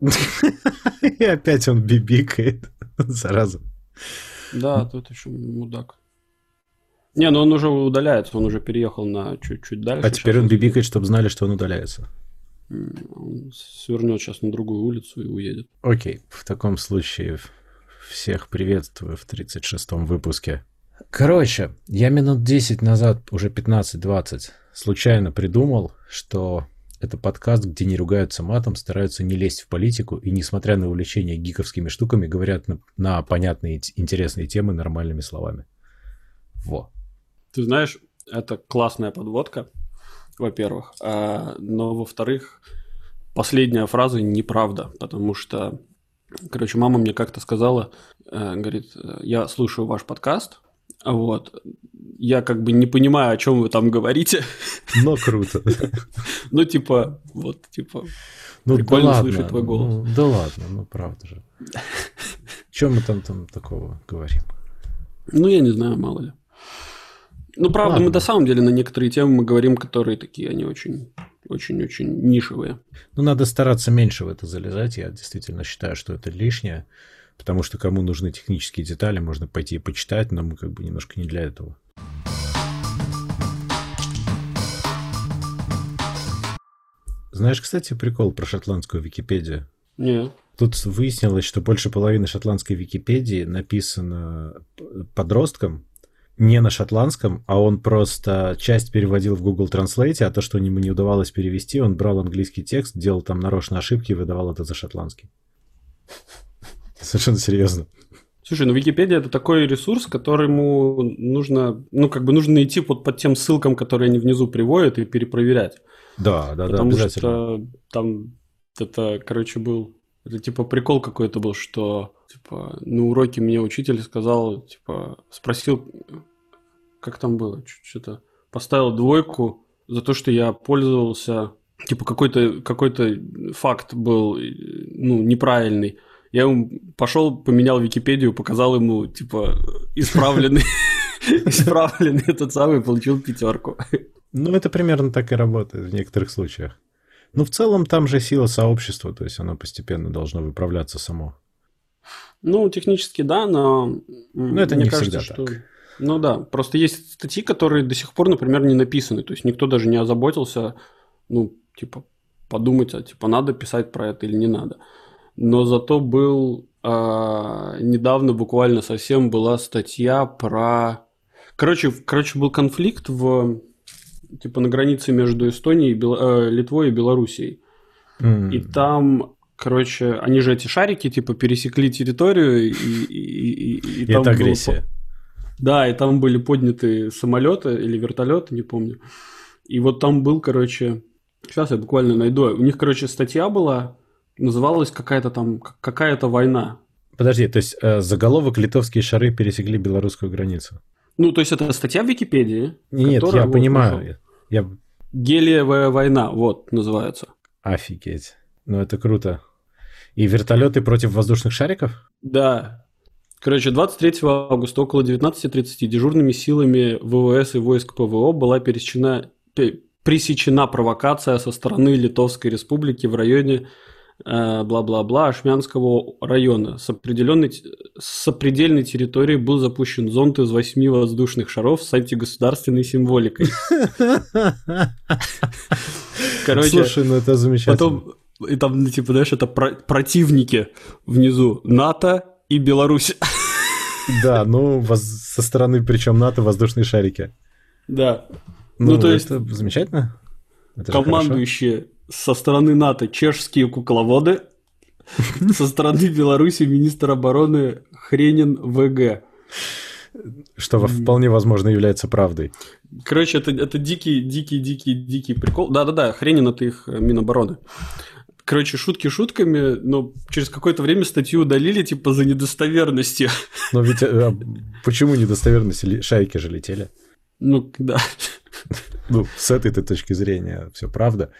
И опять он бибикает. Зараза. Да, тут еще мудак. Не, ну он уже удаляется, он уже переехал на чуть-чуть дальше. А теперь он бибикает, чтобы знали, что он удаляется. Он свернет сейчас на другую улицу и уедет. Окей, в таком случае всех приветствую в 36-м выпуске. Короче, я минут 10 назад, уже 15-20, случайно придумал, что это подкаст, где не ругаются матом, стараются не лезть в политику и, несмотря на увлечение гиковскими штуками, говорят на, на понятные, интересные темы нормальными словами. Во. Ты знаешь, это классная подводка, во-первых. А, но, во-вторых, последняя фраза неправда, потому что, короче, мама мне как-то сказала, э, говорит, я слушаю ваш подкаст, вот. Я как бы не понимаю, о чем вы там говорите. Но круто. Ну, типа, вот, типа, ну, прикольно да слышать твой голос. Ну, да ладно, ну правда же. Чем мы там, там такого говорим? Ну, я не знаю, мало ли. Ну, правда, ладно. мы на самом деле на некоторые темы мы говорим, которые такие, они очень очень-очень нишевые. Ну, надо стараться меньше в это залезать. Я действительно считаю, что это лишнее. Потому что кому нужны технические детали, можно пойти и почитать, но мы как бы немножко не для этого. Знаешь, кстати, прикол про шотландскую Википедию? Нет. Тут выяснилось, что больше половины шотландской Википедии написано подростком, не на шотландском, а он просто часть переводил в Google Translate, а то, что ему не удавалось перевести, он брал английский текст, делал там нарочно ошибки и выдавал это за шотландский. Совершенно серьезно. Слушай, ну Википедия это такой ресурс, которому нужно, ну как бы нужно идти под, под тем ссылкам, которые они внизу приводят и перепроверять. Да, да, Потому да, обязательно. что там это, короче, был, это типа прикол какой-то был, что типа на уроке мне учитель сказал, типа спросил, как там было, что-то поставил двойку за то, что я пользовался, типа какой-то какой-то факт был ну неправильный. Я ему пошел, поменял Википедию, показал ему, типа, исправленный, исправленный этот самый, получил пятерку. Ну, это примерно так и работает в некоторых случаях. Ну, в целом, там же сила сообщества, то есть оно постепенно должно выправляться само. Ну, технически да, но... Ну, это не кажется, всегда что... так. Ну да, просто есть статьи, которые до сих пор, например, не написаны. То есть никто даже не озаботился, ну, типа, подумать, а типа, надо писать про это или не надо но зато был а, недавно буквально совсем была статья про... Короче, короче, был конфликт в типа на границе между Эстонией, Бел... э, Литвой и Белоруссией. Mm. И там, короче, они же эти шарики типа пересекли территорию и, и, и, и, там это агрессия. Было... Да, и там были подняты самолеты или вертолеты, не помню. И вот там был, короче, сейчас я буквально найду. У них, короче, статья была называлась какая-то там, какая-то война. Подожди, то есть э, заголовок «Литовские шары пересекли белорусскую границу». Ну, то есть это статья в Википедии. Нет, я вот понимаю. Я... Гелиевая война, вот, называется. Офигеть. Ну, это круто. И вертолеты против воздушных шариков? Да. Короче, 23 августа около 19.30 дежурными силами ВВС и войск ПВО была пересечена, пресечена провокация со стороны Литовской Республики в районе бла-бла-бла Ашмянского района. С, определенной, с определенной территории был запущен зонд из восьми воздушных шаров с антигосударственной символикой. Короче, Слушай, ну это замечательно. Потом, и там, ну, типа, знаешь, это про- противники внизу. НАТО и Беларусь. Да, ну, со стороны, причем НАТО, воздушные шарики. Да. Ну, ну то есть... замечательно. Это командующие со стороны НАТО чешские кукловоды, со стороны Беларуси министр обороны Хренин ВГ. Что вполне возможно является правдой. Короче, это, это дикий, дикий, дикий, дикий прикол. Да-да-да, Хренин это их э, Минобороны. Короче, шутки шутками, но через какое-то время статью удалили, типа, за недостоверности. Но ведь а, почему недостоверности? Шайки же летели. Ну, да. Ну, с этой точки зрения все правда.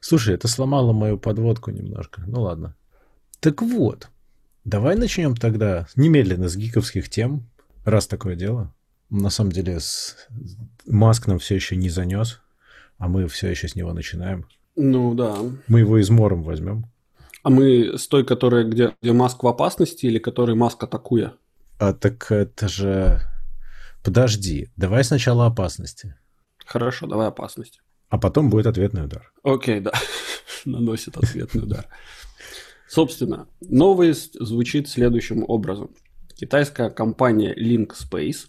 Слушай, это сломало мою подводку немножко. Ну ладно. Так вот, давай начнем тогда немедленно с гиковских тем, раз такое дело. На самом деле, с... Маск нам все еще не занес, а мы все еще с него начинаем. Ну да. Мы его измором возьмем. А мы с той, которая, где, где Маск в опасности, или которой Маск атакуя? А так это же... Подожди, давай сначала опасности. Хорошо, давай опасности. А потом будет ответный удар. Окей, да. Наносит ответный удар. Собственно, новость звучит следующим образом. Китайская компания Link Space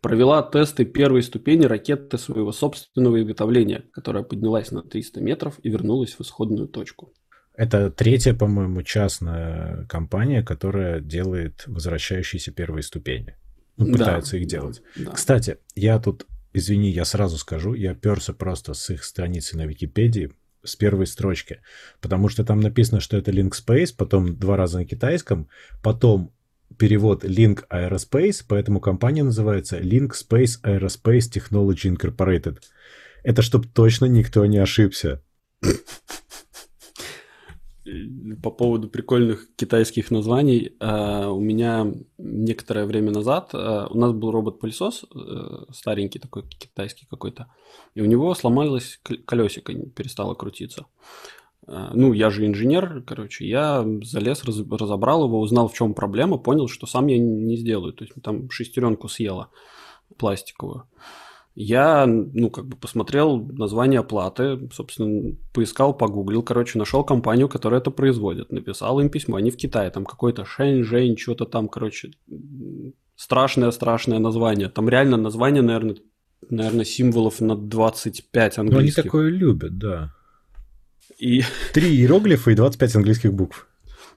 провела тесты первой ступени ракеты своего собственного изготовления, которая поднялась на 300 метров и вернулась в исходную точку. Это третья, по-моему, частная компания, которая делает возвращающиеся первые ступени. Ну, пытается да, их делать. Да, да. Кстати, я тут, извини, я сразу скажу, я перся просто с их страницы на Википедии, с первой строчки, потому что там написано, что это Link Space, потом два раза на китайском, потом перевод Link Aerospace, поэтому компания называется Link Space Aerospace Technology Incorporated. Это чтобы точно никто не ошибся. По поводу прикольных китайских названий, а, у меня некоторое время назад а, у нас был робот-пылесос, э, старенький такой китайский какой-то, и у него сломалось колесико, перестало крутиться. А, ну, я же инженер, короче, я залез, разобрал его, узнал, в чем проблема, понял, что сам я не сделаю. То есть там шестеренку съела пластиковую. Я, ну, как бы посмотрел название оплаты, собственно, поискал, погуглил, короче, нашел компанию, которая это производит, написал им письмо, они в Китае, там какой-то Шэнь-Жэнь, что-то там, короче, страшное-страшное название. Там реально название, наверное, наверное, символов на 25 английских. Ну, они такое любят, да. И... Три иероглифа и 25 английских букв.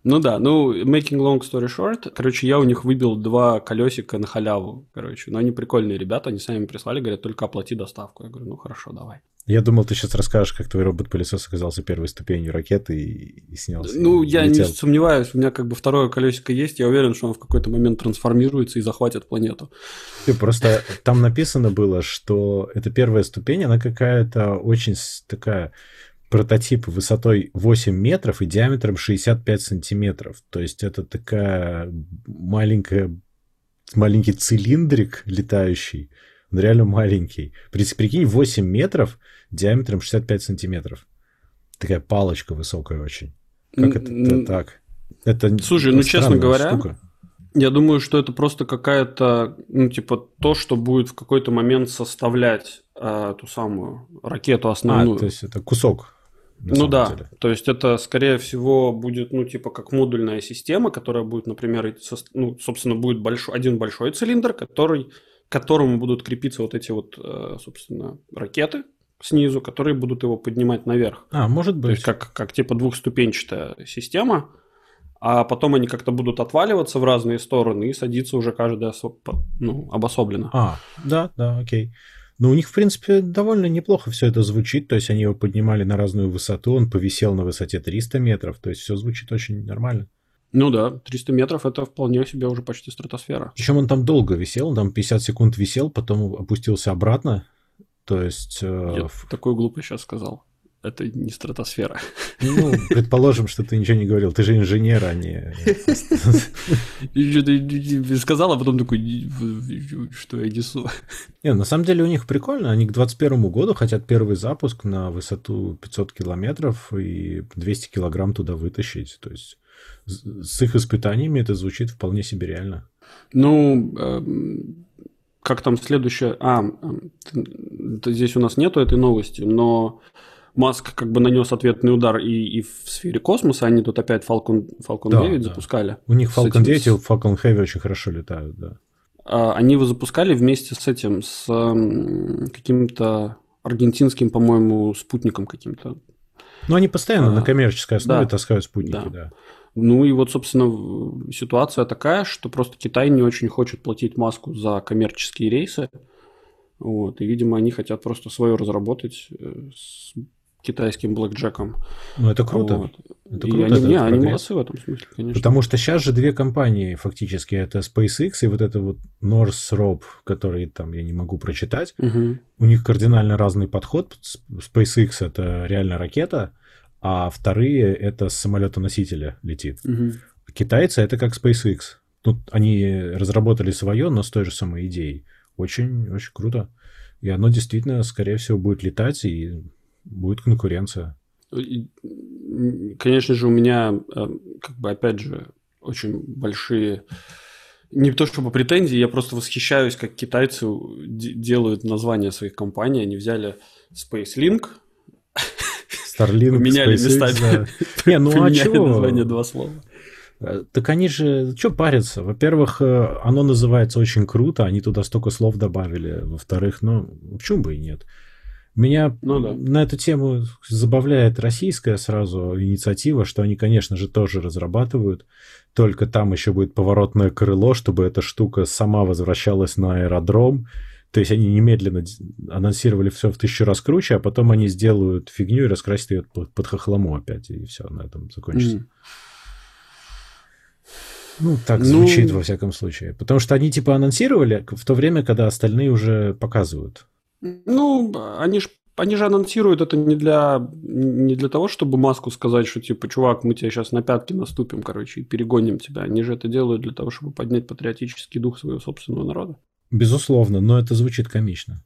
Ну да, ну, making long story short, короче, я у них выбил два колесика на халяву, короче, но они прикольные ребята, они сами прислали, говорят, только оплати доставку. Я говорю, ну хорошо, давай. Я думал, ты сейчас расскажешь, как твой робот-пылесос оказался первой ступенью ракеты и, и снялся. Ну, и я летел. не сомневаюсь, у меня как бы второе колесико есть, я уверен, что он в какой-то момент трансформируется и захватит планету. Ты просто там написано было, что эта первая ступень, она какая-то очень такая прототип высотой 8 метров и диаметром 65 сантиметров. То есть это такая маленькая, маленький цилиндрик летающий. Он реально маленький. Прикинь, 8 метров диаметром 65 сантиметров. Такая палочка высокая очень. Как это, это так? Это Слушай, ну честно говоря, штука. я думаю, что это просто какая-то, ну типа то, что будет в какой-то момент составлять э, ту самую ракету основную. А, то есть это кусок ну да, деле. то есть это, скорее всего, будет, ну, типа, как модульная система, которая будет, например, ну, собственно, будет большой, один большой цилиндр, который, к которому будут крепиться вот эти вот, э, собственно, ракеты снизу, которые будут его поднимать наверх. А, может быть. То есть как, как типа двухступенчатая система, а потом они как-то будут отваливаться в разные стороны и садиться уже каждая ну, обособленно. А, да, да, окей. Но у них, в принципе, довольно неплохо все это звучит. То есть они его поднимали на разную высоту, он повисел на высоте 300 метров. То есть все звучит очень нормально. Ну да, 300 метров это вполне себе уже почти стратосфера. Причем он там долго висел, он там 50 секунд висел, потом опустился обратно. То есть... Э, Я такую глупость сейчас сказал это не стратосфера. Ну, предположим, что ты ничего не говорил. Ты же инженер, а не... Сказал, а потом такой, что я несу. Не, на самом деле у них прикольно. Они к 2021 году хотят первый запуск на высоту 500 километров и 200 килограмм туда вытащить. То есть с их испытаниями это звучит вполне себе реально. Ну, эм, как там следующее... А, здесь у нас нету этой новости, но Маск как бы нанес ответный удар и, и в сфере космоса, они тут опять Falcon, Falcon да, 9 да. запускали. У них Falcon 9 и Falcon Heavy очень хорошо летают, да. А, они его запускали вместе с этим, с каким-то аргентинским, по-моему, спутником каким-то. Ну, они постоянно а, на коммерческой основе да, таскают спутники, да. да. Ну и вот, собственно, ситуация такая, что просто Китай не очень хочет платить маску за коммерческие рейсы. Вот, и, видимо, они хотят просто свое разработать э, с китайским блэкджеком. Ну, это круто. Вот. Это круто. И они, не, они молодцы в этом смысле, конечно. Потому что сейчас же две компании фактически, это SpaceX и вот это вот Northrop, который там я не могу прочитать. Угу. У них кардинально разный подход. SpaceX это реально ракета, а вторые это с самолета-носителя летит. Угу. Китайцы это как SpaceX. Тут они разработали свое, но с той же самой идеей. Очень, очень круто. И оно действительно, скорее всего, будет летать и будет конкуренция. конечно же, у меня, э, как бы, опять же, очень большие не то чтобы претензии, я просто восхищаюсь, как китайцы делают названия своих компаний. Они взяли SpaceLink, Starlink, поменяли местами. Да. Не, ну а чего? название два слова. Э, так они же, что парятся? Во-первых, э, оно называется очень круто, они туда столько слов добавили. Во-вторых, ну, почему бы и нет? Меня ну, да. на эту тему забавляет российская сразу инициатива, что они, конечно же, тоже разрабатывают, только там еще будет поворотное крыло, чтобы эта штука сама возвращалась на аэродром. То есть они немедленно анонсировали все в тысячу раз круче, а потом они сделают фигню и раскрасят ее под, хохлому опять, и все, на этом закончится. Mm. Ну, так ну... звучит во всяком случае. Потому что они типа анонсировали в то время, когда остальные уже показывают. Ну, они же они же анонсируют это не для, не для того, чтобы Маску сказать, что типа, чувак, мы тебе сейчас на пятки наступим, короче, и перегоним тебя. Они же это делают для того, чтобы поднять патриотический дух своего собственного народа. Безусловно, но это звучит комично.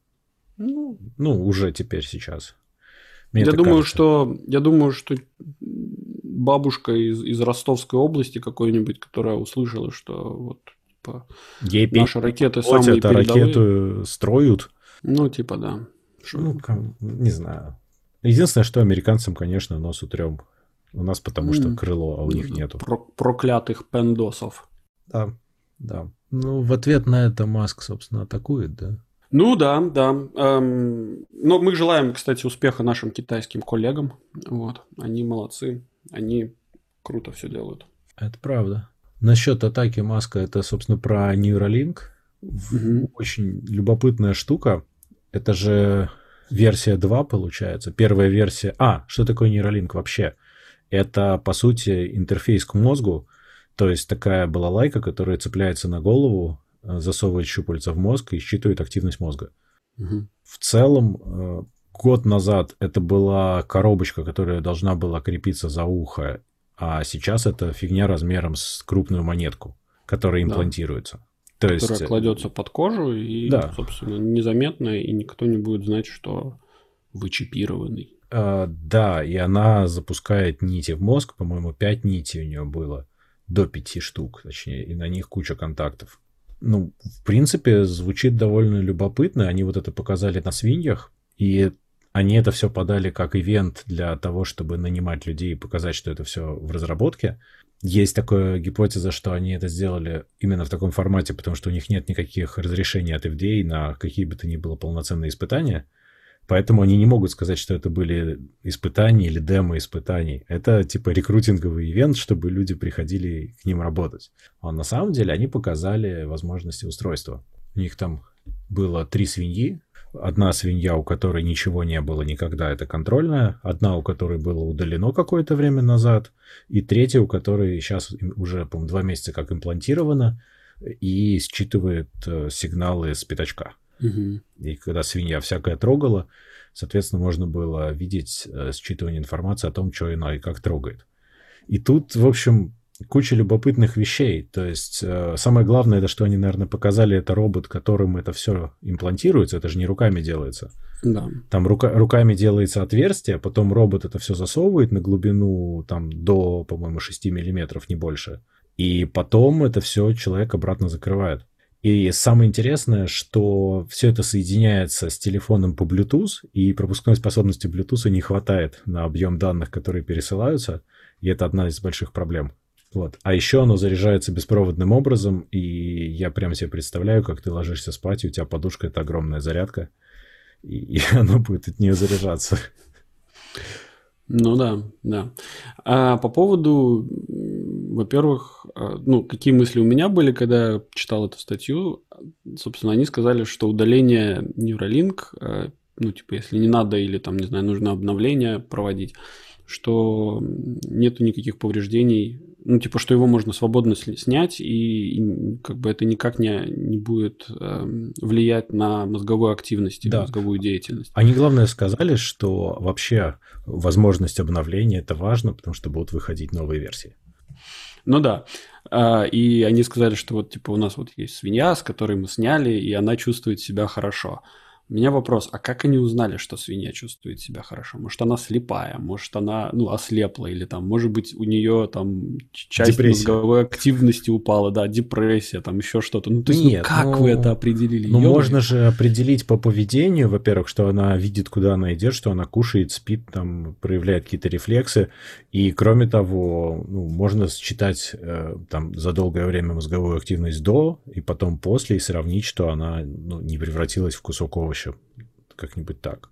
Ну, ну уже теперь сейчас. Мне я думаю, кажется. что я думаю, что бабушка из, из Ростовской области какой-нибудь, которая услышала, что вот типа Ей наши ракеты самые передовые. ракету строят ну, типа, да. Ну, не знаю. Единственное, что американцам, конечно, нос утрем. У нас потому что крыло, а у них нету. Про проклятых пендосов. Да, да. Ну, в ответ на это Маск, собственно, атакует, да? Ну да, да. Эм, но мы желаем, кстати, успеха нашим китайским коллегам. Вот. Они молодцы. Они круто все делают. Это правда. Насчет атаки Маска, это, собственно, про Neuralink. Угу. Очень любопытная штука. Это же версия 2 получается. Первая версия... А, что такое нейролинк вообще? Это, по сути, интерфейс к мозгу. То есть такая балалайка, которая цепляется на голову, э, засовывает щупальца в мозг и считывает активность мозга. Угу. В целом, э, год назад это была коробочка, которая должна была крепиться за ухо, а сейчас это фигня размером с крупную монетку, которая имплантируется. Да. То которая есть... Э, кладется под кожу и, да. собственно, незаметно, и никто не будет знать, что вы чипированный. А, да, и она запускает нити в мозг, по-моему, 5 нитей у нее было, до 5 штук, точнее, и на них куча контактов. Ну, в принципе, звучит довольно любопытно. Они вот это показали на свиньях, и они это все подали как ивент для того, чтобы нанимать людей и показать, что это все в разработке. Есть такая гипотеза, что они это сделали именно в таком формате, потому что у них нет никаких разрешений от FDA на какие бы то ни было полноценные испытания. Поэтому они не могут сказать, что это были испытания или демо испытаний. Это типа рекрутинговый ивент, чтобы люди приходили к ним работать. А на самом деле они показали возможности устройства. У них там было три свиньи, Одна свинья, у которой ничего не было никогда, это контрольная. Одна, у которой было удалено какое-то время назад. И третья, у которой сейчас уже, по два месяца как имплантирована и считывает э, сигналы с пятачка. Угу. И когда свинья всякое трогала, соответственно, можно было видеть э, считывание информации о том, что она и как трогает. И тут, в общем, куча любопытных вещей. То есть э, самое главное, это что они, наверное, показали, это робот, которым это все имплантируется. Это же не руками делается. Да. Там рука, руками делается отверстие, потом робот это все засовывает на глубину там до, по-моему, 6 миллиметров, не больше. И потом это все человек обратно закрывает. И самое интересное, что все это соединяется с телефоном по Bluetooth, и пропускной способности Bluetooth не хватает на объем данных, которые пересылаются, и это одна из больших проблем. Вот. А еще оно заряжается беспроводным образом, и я прям себе представляю, как ты ложишься спать, и у тебя подушка — это огромная зарядка, и, и оно будет от нее заряжаться. Ну да, да. А по поводу, во-первых, а, ну, какие мысли у меня были, когда читал эту статью, собственно, они сказали, что удаление Neuralink, а, ну, типа, если не надо или там, не знаю, нужно обновление проводить, что нету никаких повреждений ну, типа, что его можно свободно снять, и, и как бы это никак не, не будет э, влиять на мозговую активность и да. мозговую деятельность. Они, главное, сказали, что вообще возможность обновления это важно, потому что будут выходить новые версии. Ну да. А, и они сказали, что вот типа у нас вот есть свинья, с которой мы сняли, и она чувствует себя хорошо. У меня вопрос, а как они узнали, что свинья чувствует себя хорошо? Может, она слепая, может, она, ну, ослепла, или там, может быть, у нее там часть депрессия. мозговой активности упала, да, депрессия, там еще что-то. Ну, то есть, Нет, ну, как ну, вы это определили? Ну, Ё можно же определить по поведению, во-первых, что она видит, куда она идет, что она кушает, спит, там, проявляет какие-то рефлексы, и, кроме того, ну, можно считать э, там за долгое время мозговую активность до, и потом после, и сравнить, что она ну, не превратилась в кусок овоща еще как-нибудь так.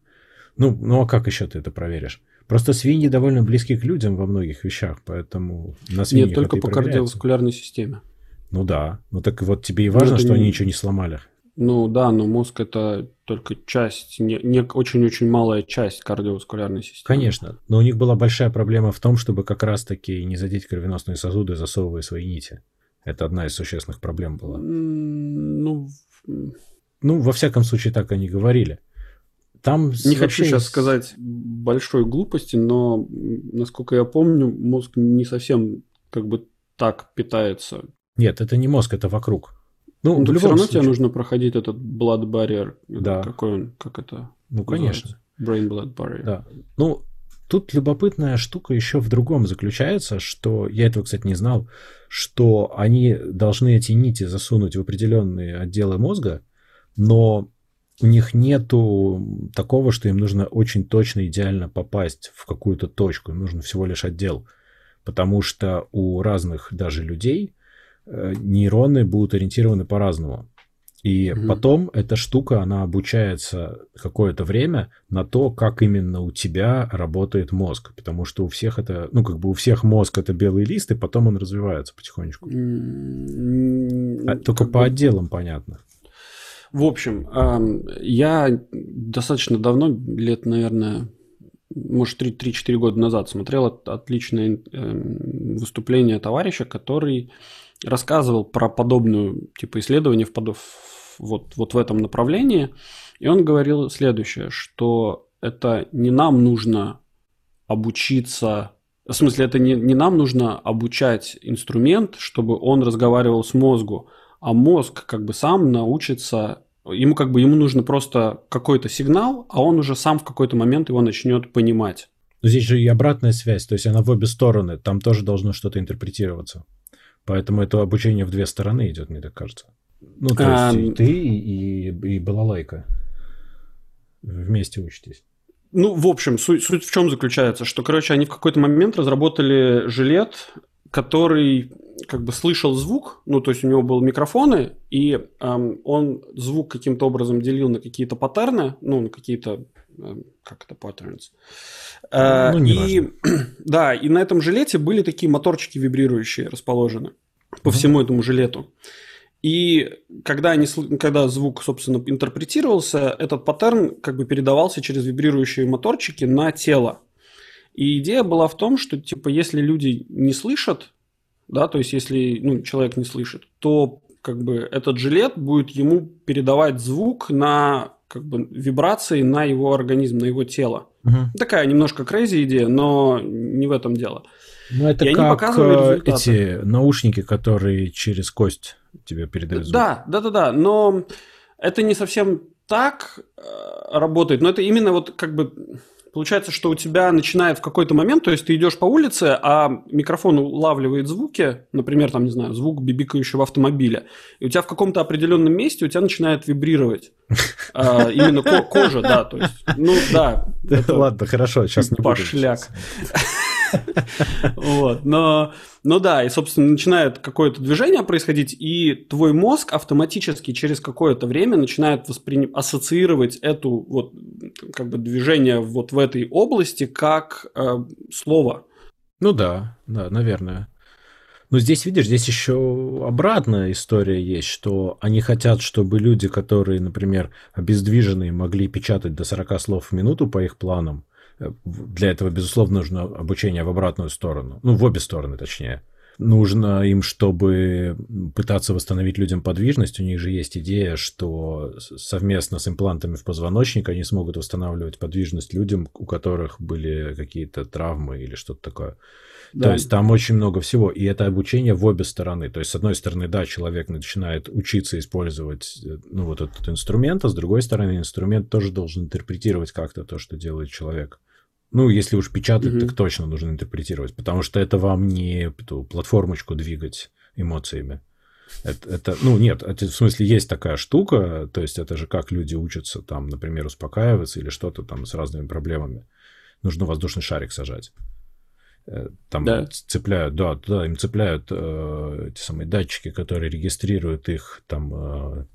Ну, ну а как еще ты это проверишь? Просто свиньи довольно близки к людям во многих вещах, поэтому на свиньях Нет, только по кардиоваскулярной системе. Ну да. Ну так вот тебе и важно, что не... они ничего не сломали. Ну да, но мозг это только часть, не, не очень-очень малая часть кардиоваскулярной системы. Конечно, но у них была большая проблема в том, чтобы как раз-таки не задеть кровеносные сосуды, засовывая свои нити. Это одна из существенных проблем была. Ну, ну, во всяком случае, так они говорили. Там не хочу сейчас сказать большой глупости, но, насколько я помню, мозг не совсем как бы так питается. Нет, это не мозг, это вокруг. Ну, ну в любом все равно случае. тебе нужно проходить этот blood barrier. Да. Какой он, как это? Ну, конечно. Brain blood barrier. Да. Ну, тут любопытная штука еще в другом заключается, что я этого, кстати, не знал, что они должны эти нити засунуть в определенные отделы мозга, но у них нету такого, что им нужно очень точно, идеально попасть в какую-то точку. Им нужно всего лишь отдел. Потому что у разных даже людей э, нейроны будут ориентированы по-разному. И угу. потом эта штука, она обучается какое-то время на то, как именно у тебя работает мозг. Потому что у всех это, ну, как бы у всех мозг это белый лист, и потом он развивается потихонечку. А, только по бы... отделам понятно. В общем, я достаточно давно, лет, наверное, может, 3-4 года назад смотрел отличное эм, выступление товарища, который рассказывал про подобную типа исследование в подоб... вот, вот в этом направлении. И он говорил следующее, что это не нам нужно обучиться в смысле, это не, не нам нужно обучать инструмент, чтобы он разговаривал с мозгу, а мозг как бы сам научится, ему как бы ему нужно просто какой-то сигнал, а он уже сам в какой-то момент его начнет понимать. Но здесь же и обратная связь, то есть она в обе стороны, там тоже должно что-то интерпретироваться. Поэтому это обучение в две стороны идет, мне так кажется. Ну, то есть а... и ты, и, и балалайка вместе учитесь. Ну, в общем, суть, суть в чем заключается, что, короче, они в какой-то момент разработали жилет, который как бы слышал звук, ну, то есть у него были микрофоны, и эм, он звук каким-то образом делил на какие-то паттерны, ну, на какие-то, эм, как это, patterns. Э, ну, и, важно. да, и на этом жилете были такие моторчики вибрирующие расположены по mm-hmm. всему этому жилету. И когда, они, когда звук, собственно, интерпретировался, этот паттерн как бы передавался через вибрирующие моторчики на тело. И идея была в том, что, типа, если люди не слышат да, то есть если ну, человек не слышит, то как бы этот жилет будет ему передавать звук на как бы вибрации на его организм, на его тело. Угу. Такая немножко crazy идея, но не в этом дело. Ну, это и как э, эти наушники, которые через кость тебе передают звук. Да, да, да, да, но это не совсем так э, работает, но это именно вот как бы Получается, что у тебя начинает в какой-то момент, то есть ты идешь по улице, а микрофон улавливает звуки, например, там, не знаю, звук бибикающего автомобиля, и у тебя в каком-то определенном месте у тебя начинает вибрировать. А, именно кожа, да, то есть, ну да. Ладно, хорошо, сейчас не Пошляк. Вот, но, но да, и, собственно, начинает какое-то движение происходить, и твой мозг автоматически через какое-то время начинает восприним... ассоциировать эту вот как бы движение вот в этой области как э, слово. Ну да, да, наверное. Но здесь, видишь, здесь еще обратная история есть, что они хотят, чтобы люди, которые, например, обездвиженные, могли печатать до 40 слов в минуту по их планам, для этого, безусловно, нужно обучение в обратную сторону. Ну, в обе стороны, точнее. Нужно им, чтобы пытаться восстановить людям подвижность, у них же есть идея, что совместно с имплантами в позвоночник они смогут восстанавливать подвижность людям, у которых были какие-то травмы или что-то такое. Да. То есть там очень много всего, и это обучение в обе стороны. То есть, с одной стороны, да, человек начинает учиться использовать э, ну, вот этот инструмент, а с другой стороны, инструмент тоже должен интерпретировать как-то то, что делает человек. Ну, если уж печатать, угу. так точно нужно интерпретировать, потому что это вам не эту платформочку двигать эмоциями. Это, это, ну, нет, это, в смысле, есть такая штука, то есть это же как люди учатся, там, например, успокаиваться или что-то там с разными проблемами. Нужно воздушный шарик сажать. Э, там да. цепляют, да, туда им цепляют э, эти самые датчики, которые регистрируют их там э,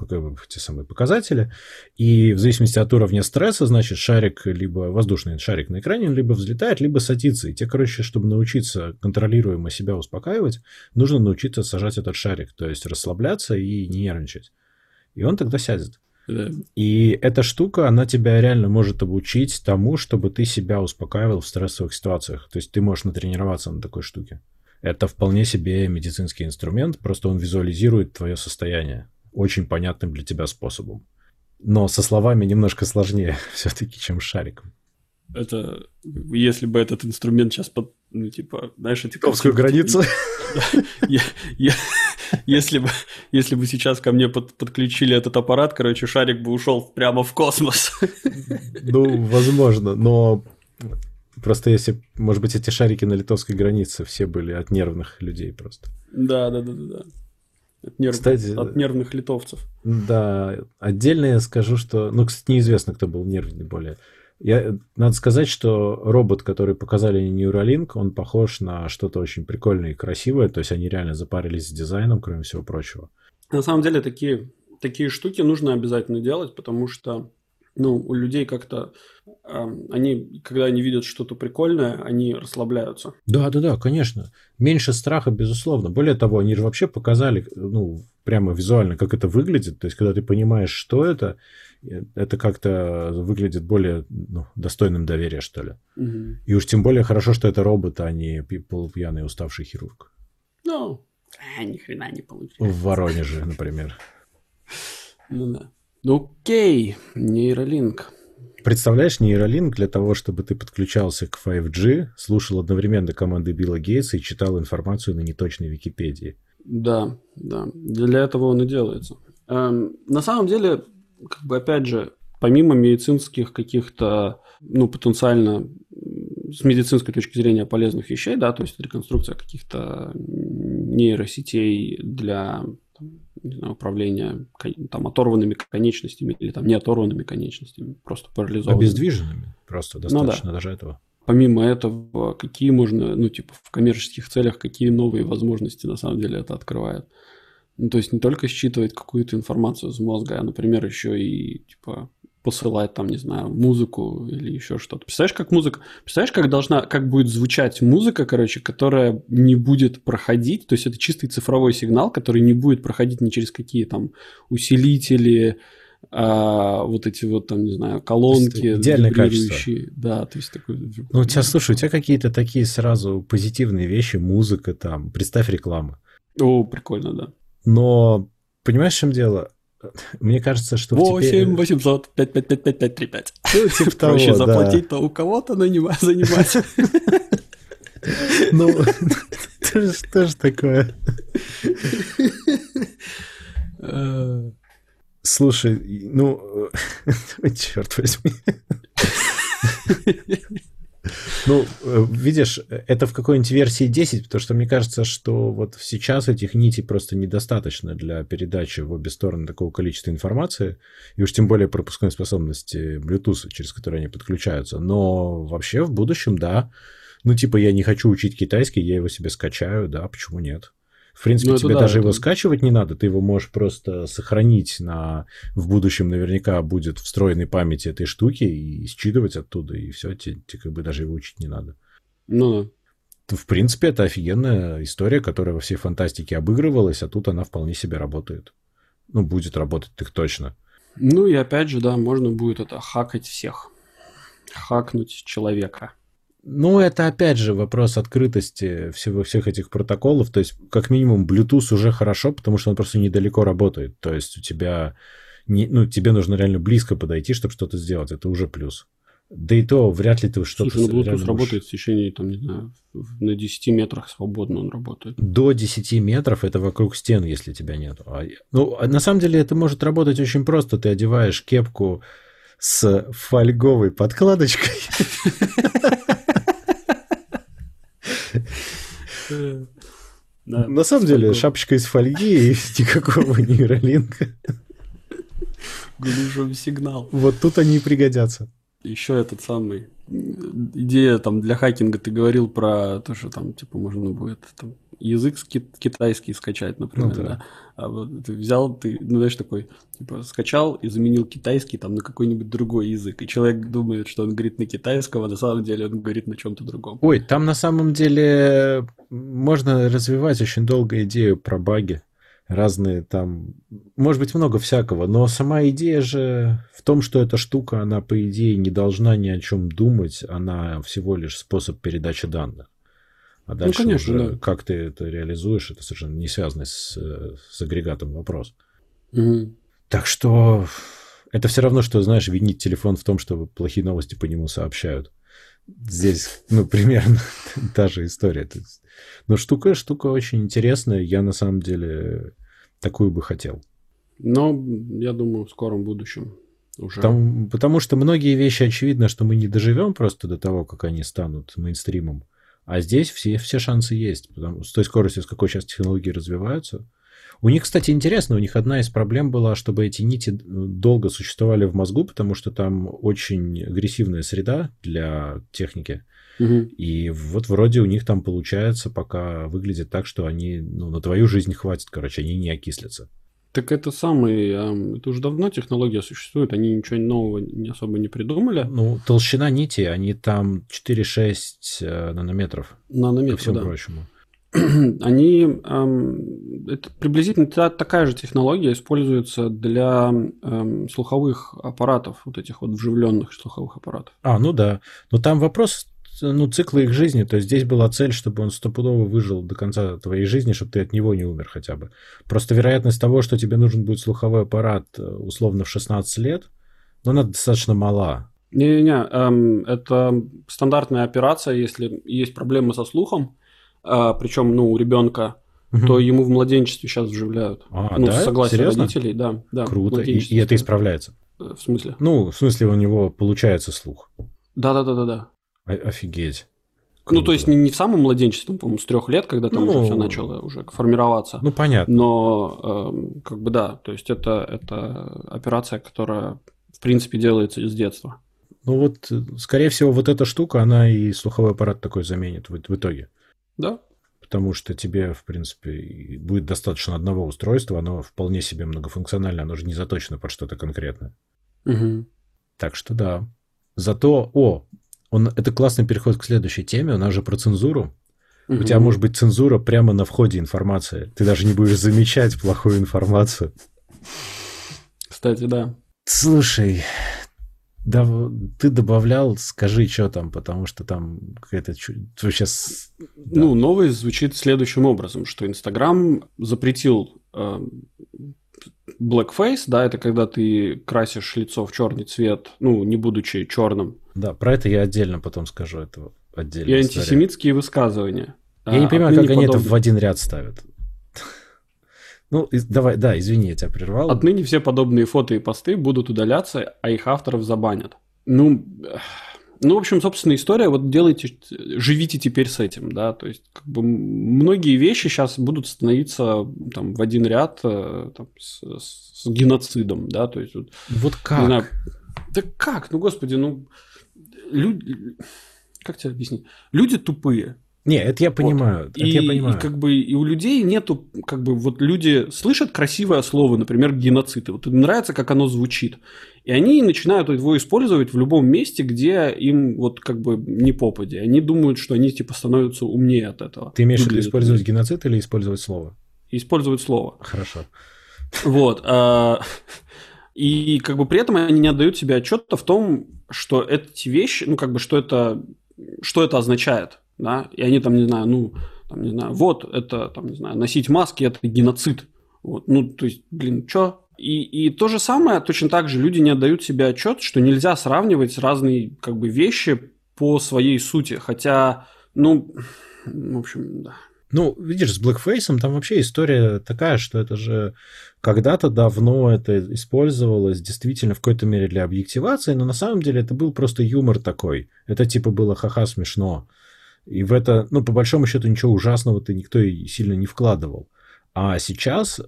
эти самые показатели, и в зависимости от уровня стресса, значит, шарик либо воздушный шарик на экране либо взлетает, либо садится. И те, короче, чтобы научиться контролируемо себя успокаивать, нужно научиться сажать этот шарик, то есть расслабляться и не нервничать. И он тогда сядет. И эта штука, она тебя реально может обучить тому, чтобы ты себя успокаивал в стрессовых ситуациях. То есть ты можешь натренироваться на такой штуке. Это вполне себе медицинский инструмент, просто он визуализирует твое состояние очень понятным для тебя способом. Но со словами немножко сложнее все-таки, чем с шариком. Это если бы этот инструмент сейчас под, ну, типа, знаешь, эти... Ковскую границу? Если бы, если бы сейчас ко мне под, подключили этот аппарат, короче, шарик бы ушел прямо в космос. Ну, возможно, но просто если, может быть, эти шарики на литовской границе все были от нервных людей просто. Да, да, да, да. От, нерв... кстати, от нервных литовцев. Да, отдельно я скажу, что, ну, кстати, неизвестно, кто был нервный более. Я, надо сказать, что робот, который показали Neuralink, он похож на что-то очень прикольное и красивое. То есть они реально запарились с дизайном, кроме всего прочего. На самом деле такие, такие штуки нужно обязательно делать, потому что ну, у людей как-то, э, они, когда они видят что-то прикольное, они расслабляются. Да, да, да, конечно. Меньше страха, безусловно. Более того, они же вообще показали, ну, прямо визуально, как это выглядит. То есть, когда ты понимаешь, что это, это как-то выглядит более ну, достойным доверия, что ли. Угу. И уж тем более хорошо, что это робот, а не полупьяный уставший хирург. Ну, а, ни хрена не получается. В Воронеже, например. Ну да. Окей, нейролинк. Представляешь, нейролинк для того, чтобы ты подключался к 5G, слушал одновременно команды Билла Гейтса и читал информацию на неточной Википедии. Да, да. Для этого он и делается. Эм, на самом деле, как бы опять же, помимо медицинских каких-то, ну, потенциально с медицинской точки зрения полезных вещей, да, то есть реконструкция каких-то нейросетей для не знаю, управления там оторванными конечностями или там не оторванными конечностями, просто парализованными. Обездвиженными, просто достаточно ну, да. даже этого. Помимо этого, какие можно, ну, типа, в коммерческих целях, какие новые возможности на самом деле это открывает. Ну, то есть не только считывать какую-то информацию из мозга, а, например, еще и типа посылать там, не знаю, музыку или еще что-то. Представляешь, как музыка... Представляешь, как должна, как будет звучать музыка, короче, которая не будет проходить, то есть это чистый цифровой сигнал, который не будет проходить ни через какие там усилители, а, вот эти вот там, не знаю, колонки. Идеальное качество. Да, то есть такой... Ну, у тебя, слушай, у тебя какие-то такие сразу позитивные вещи, музыка там, представь рекламу. О, прикольно, да. Но понимаешь, в чем дело? Мне кажется, что 8 теперь... 800 5555535. Ну, типа того, Проще заплатить-то у кого-то нанимать, занимать. Ну, что ж такое? Слушай, ну, черт возьми. Ну, э, видишь, это в какой-нибудь версии 10, потому что мне кажется, что вот сейчас этих нитей просто недостаточно для передачи в обе стороны такого количества информации, и уж тем более пропускной способности Bluetooth, через которые они подключаются. Но вообще в будущем, да. Ну, типа, я не хочу учить китайский, я его себе скачаю, да, почему нет? В принципе, ну, тебе да, даже это... его скачивать не надо, ты его можешь просто сохранить на... В будущем наверняка будет встроенной памяти этой штуки и считывать оттуда, и все, тебе, тебе как бы даже его учить не надо. Ну, в принципе, это офигенная история, которая во всей фантастике обыгрывалась, а тут она вполне себе работает. Ну, будет работать так точно. Ну и опять же, да, можно будет это хакать всех. Хакнуть человека. Ну, это опять же вопрос открытости всего, всех этих протоколов. То есть, как минимум, Bluetooth уже хорошо, потому что он просто недалеко работает. То есть, у тебя не, ну, тебе нужно реально близко подойти, чтобы что-то сделать. Это уже плюс. Да и то вряд ли ты что-то... Слушай, ну Bluetooth работает в течение, там, не знаю, на 10 метрах свободно он работает. До 10 метров это вокруг стен, если тебя нет. А, ну, а на самом деле это может работать очень просто. Ты одеваешь кепку с фольговой подкладочкой. На самом деле, шапочка из фольги и никакого нейролинка. Глушевый сигнал. Вот тут они и пригодятся. Еще этот самый идея там для хакинга ты говорил про то, что там типа можно будет там, язык китайский скачать, например, ну, да. да. А вот ты взял, ты, ну, знаешь, такой, типа, скачал и заменил китайский там на какой-нибудь другой язык. И человек думает, что он говорит на китайском, а на самом деле он говорит на чем-то другом. Ой, там на самом деле можно развивать очень долго идею про баги разные там, может быть, много всякого, но сама идея же в том, что эта штука, она, по идее, не должна ни о чем думать, она всего лишь способ передачи данных. А ну, дальше ну, конечно, уже, да. как ты это реализуешь, это совершенно не связано с, с агрегатом вопрос. Угу. Так что это все равно, что, знаешь, винить телефон в том, что плохие новости по нему сообщают. Здесь, ну, примерно та же история. Но штука, штука очень интересная. Я на самом деле такую бы хотел. Но я думаю, в скором будущем уже. Там, потому что многие вещи очевидно, что мы не доживем просто до того, как они станут мейнстримом. А здесь все, все шансы есть. Потому, с той скоростью, с какой сейчас технологии развиваются, у них, кстати, интересно, у них одна из проблем была, чтобы эти нити долго существовали в мозгу, потому что там очень агрессивная среда для техники. Угу. И вот вроде у них там получается пока выглядит так, что они, ну, на твою жизнь хватит, короче, они не окислятся. Так это самый, это уже давно технология существует, они ничего нового не особо не придумали. Ну, толщина нити, они там 4-6 э, нанометров. Нанометров, ко всему да. прочему. они эм, это приблизительно та, такая же технология используется для эм, слуховых аппаратов, вот этих вот вживленных слуховых аппаратов. А, ну да. Но там вопрос ну, цикла их жизни. То есть здесь была цель, чтобы он стопудово выжил до конца твоей жизни, чтобы ты от него не умер хотя бы. Просто вероятность того, что тебе нужен будет слуховой аппарат э, условно в 16 лет, ну, она достаточно мала. Не-не-не, эм, это стандартная операция, если есть проблемы со слухом, а, причем, ну, у ребенка, угу. то ему в младенчестве сейчас вживляют. А, ну, да? с согласия Серьезно? родителей, да. да Круто. И, и это исправляется. Э, в смысле? Ну, в смысле, у него получается слух. Да-да-да-да-да. Офигеть. Круто. Ну, то есть не, не в самом младенчестве, по-моему, с трех лет, когда там ну, уже все начало уже формироваться. Ну, понятно. Но, э, как бы да, то есть это, это операция, которая, в принципе, делается с детства. Ну вот, скорее всего, вот эта штука, она и слуховой аппарат такой заменит в, в итоге. Да. Потому что тебе, в принципе, будет достаточно одного устройства, оно вполне себе многофункционально, оно же не заточено под что-то конкретное. Угу. Так что да. Зато, о, он, это классный переход к следующей теме, у нас же про цензуру. Угу. У тебя может быть цензура прямо на входе информации. Ты даже не будешь замечать плохую информацию. Кстати, да. Слушай, да, ты добавлял, скажи, что там, потому что там какая-то сейчас. Да. Ну, новость звучит следующим образом, что Инстаграм запретил э, blackface, да, это когда ты красишь лицо в черный цвет, ну, не будучи черным. Да, про это я отдельно потом скажу, это отдельно. И антисемитские высказывания. Я а, не понимаю, как они это в один ряд ставят. Ну, давай, да, извини, я тебя прервал. Отныне все подобные фото и посты будут удаляться, а их авторов забанят. Ну, ну, в общем, собственно, история, вот делайте, живите теперь с этим, да, то есть, как бы, многие вещи сейчас будут становиться там в один ряд э, там, с, с геноцидом, да, то есть... Вот, вот как? знаю, да как? Ну, господи, ну, люди... Как тебе объяснить? Люди тупые, не, это я понимаю. Вот. Это и, я понимаю. И как бы и у людей нету, как бы вот люди слышат красивое слово, например, геноцид. И вот им нравится, как оно звучит. И они начинают его использовать в любом месте, где им вот как бы не попади. Они думают, что они типа становятся умнее от этого. Ты имеешь в виду использовать геноцид или использовать слово? Использовать слово. Хорошо. Вот. А, и как бы при этом они не отдают себе отчета в том, что эти вещи, ну как бы что это, что это означает да, и они там, не знаю, ну, там, не знаю, вот, это, там, не знаю, носить маски – это геноцид. Вот, ну, то есть, блин, чё? И, и то же самое, точно так же люди не отдают себе отчет, что нельзя сравнивать разные как бы вещи по своей сути. Хотя, ну, в общем, да. Ну, видишь, с Blackface там вообще история такая, что это же когда-то давно это использовалось действительно в какой-то мере для объективации, но на самом деле это был просто юмор такой. Это типа было ха-ха смешно. И в это, ну, по большому счету, ничего ужасного-то никто и сильно не вкладывал. А сейчас,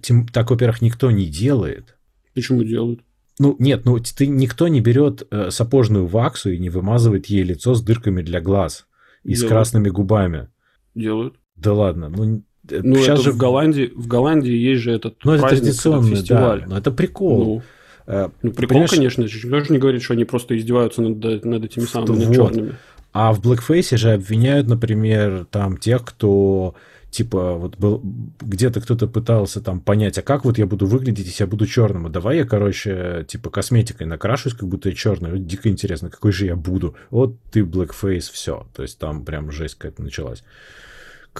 тем, так, во-первых, никто не делает. Почему делают? Ну, нет, ну, ты, никто не берет э, сапожную ваксу и не вымазывает ей лицо с дырками для глаз и делают. с красными губами. Делают. Да ладно, ну... Э, ну, сейчас же в Голландии, в Голландии есть же этот ну, это традиционный фестиваль. Да, но это прикол. Ну, э, ну прикол, Понимаешь... конечно, никто же не говорит, что они просто издеваются над, над этими самыми вот. черными. А в Blackface же обвиняют, например, там тех, кто типа вот был где-то кто-то пытался там понять, а как вот я буду выглядеть, если я буду черным, а давай я, короче, типа косметикой накрашусь, как будто я черный, вот дико интересно, какой же я буду, вот ты blackface, все, то есть там прям жесть какая-то началась.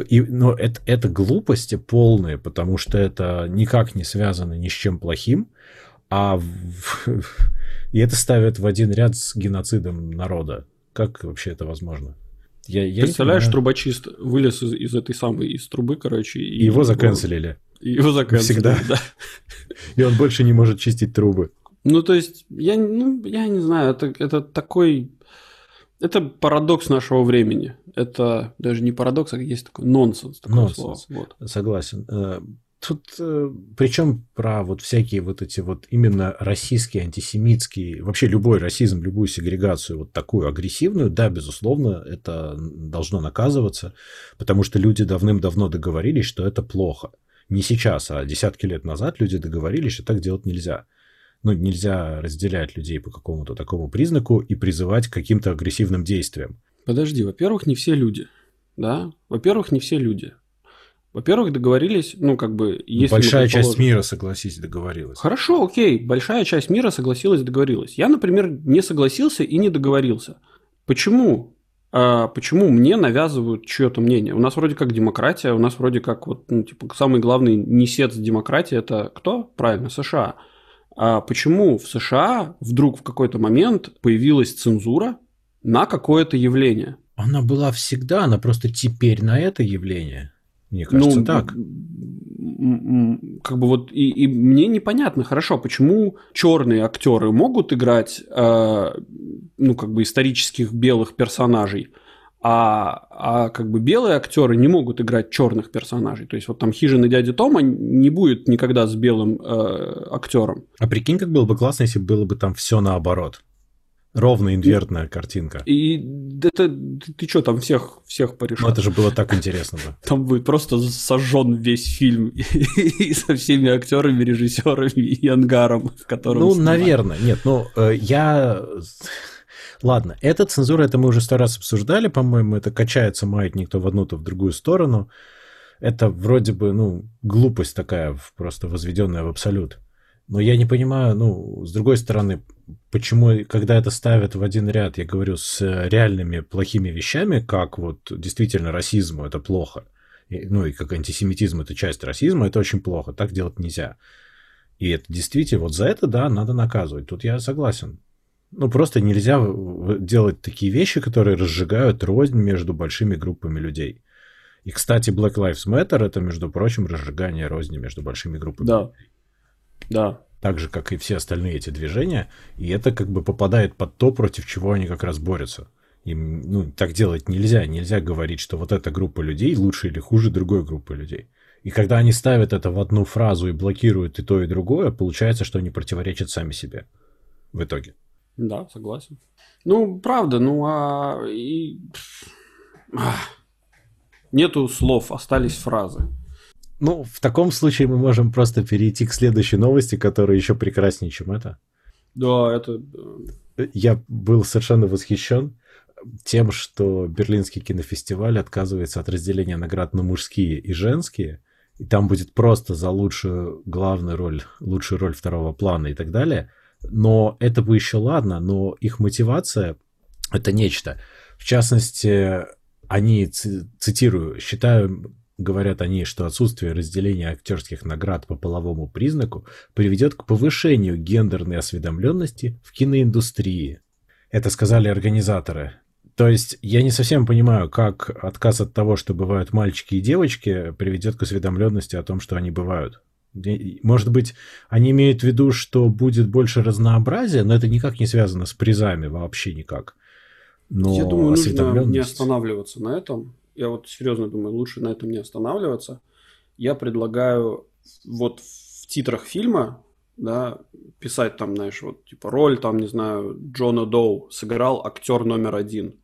И, но это, это глупости полные, потому что это никак не связано ни с чем плохим, а в, и это ставят в один ряд с геноцидом народа. Как вообще это возможно? Я, я Представляешь, трубочист вылез из, из этой самой из трубы, короче. И, и его заканцелили. И его заканцелили, Всегда. да. И он больше не может чистить трубы. Ну, то есть, я, ну, я не знаю, это, это такой... Это парадокс нашего времени. Это даже не парадокс, а есть такой нонсенс. Такое нонсенс. Слово. Вот. Согласен. Тут э, причем про вот всякие вот эти вот именно российские, антисемитские, вообще любой расизм, любую сегрегацию вот такую агрессивную, да, безусловно, это должно наказываться, потому что люди давным-давно договорились, что это плохо. Не сейчас, а десятки лет назад люди договорились, что так делать нельзя. Ну, нельзя разделять людей по какому-то такому признаку и призывать к каким-то агрессивным действиям. Подожди, во-первых, не все люди. Да? Во-первых, не все люди. Во-первых, договорились, ну, как бы... Если большая часть мира, согласись, договорилась. Хорошо, окей, большая часть мира согласилась и договорилась. Я, например, не согласился и не договорился. Почему? А почему мне навязывают чье-то мнение? У нас вроде как демократия, у нас вроде как вот, ну, типа, самый главный несец демократии – это кто? Правильно, США. А почему в США вдруг в какой-то момент появилась цензура на какое-то явление? Она была всегда, она просто теперь на это явление. Мне кажется, ну, так. Как бы вот и, и мне непонятно, хорошо, почему черные актеры могут играть, э, ну как бы исторических белых персонажей, а, а как бы белые актеры не могут играть черных персонажей. То есть вот там хижина дяди Тома не будет никогда с белым э, актером. А прикинь, как было бы классно, если было бы там все наоборот. Ровно инвертная картинка. И это ты, ты что, там всех, всех порешал? Ну, это же было так интересно, да. Там будет просто сожжен весь фильм и со всеми актерами, режиссерами и ангаром, в котором. Ну, наверное. Нет, ну, э, я. Ладно, эта цензура, это мы уже сто раз обсуждали, по-моему, это качается маятник то в одну, то в другую сторону. Это вроде бы, ну, глупость такая, просто возведенная в абсолют. Но я не понимаю, ну, с другой стороны, почему, когда это ставят в один ряд, я говорю, с реальными плохими вещами, как вот действительно расизм, это плохо, и, ну и как антисемитизм это часть расизма, это очень плохо, так делать нельзя. И это действительно, вот за это, да, надо наказывать, тут я согласен. Ну, просто нельзя делать такие вещи, которые разжигают рознь между большими группами людей. И, кстати, Black Lives Matter это, между прочим, разжигание розни между большими группами да. людей. Да. Так же, как и все остальные эти движения. И это как бы попадает под то, против чего они как раз борются. Им, ну, так делать нельзя. Нельзя говорить, что вот эта группа людей лучше или хуже другой группы людей. И когда они ставят это в одну фразу и блокируют и то, и другое, получается, что они противоречат сами себе в итоге. Да, согласен. Ну, правда, ну а и... Нету слов, остались фразы. Ну, в таком случае мы можем просто перейти к следующей новости, которая еще прекраснее, чем это. Да, это... Я был совершенно восхищен тем, что Берлинский кинофестиваль отказывается от разделения наград на мужские и женские, и там будет просто за лучшую главную роль, лучшую роль второго плана и так далее. Но это бы еще ладно, но их мотивация — это нечто. В частности, они, цитирую, считаю говорят они, что отсутствие разделения актерских наград по половому признаку приведет к повышению гендерной осведомленности в киноиндустрии. Это сказали организаторы. То есть я не совсем понимаю, как отказ от того, что бывают мальчики и девочки, приведет к осведомленности о том, что они бывают. Может быть, они имеют в виду, что будет больше разнообразия, но это никак не связано с призами, вообще никак. Но Я думаю, нужно не останавливаться на этом. Я вот серьезно думаю, лучше на этом не останавливаться. Я предлагаю вот в титрах фильма да, писать там, знаешь, вот типа роль, там, не знаю, Джона Доу сыграл актер номер один.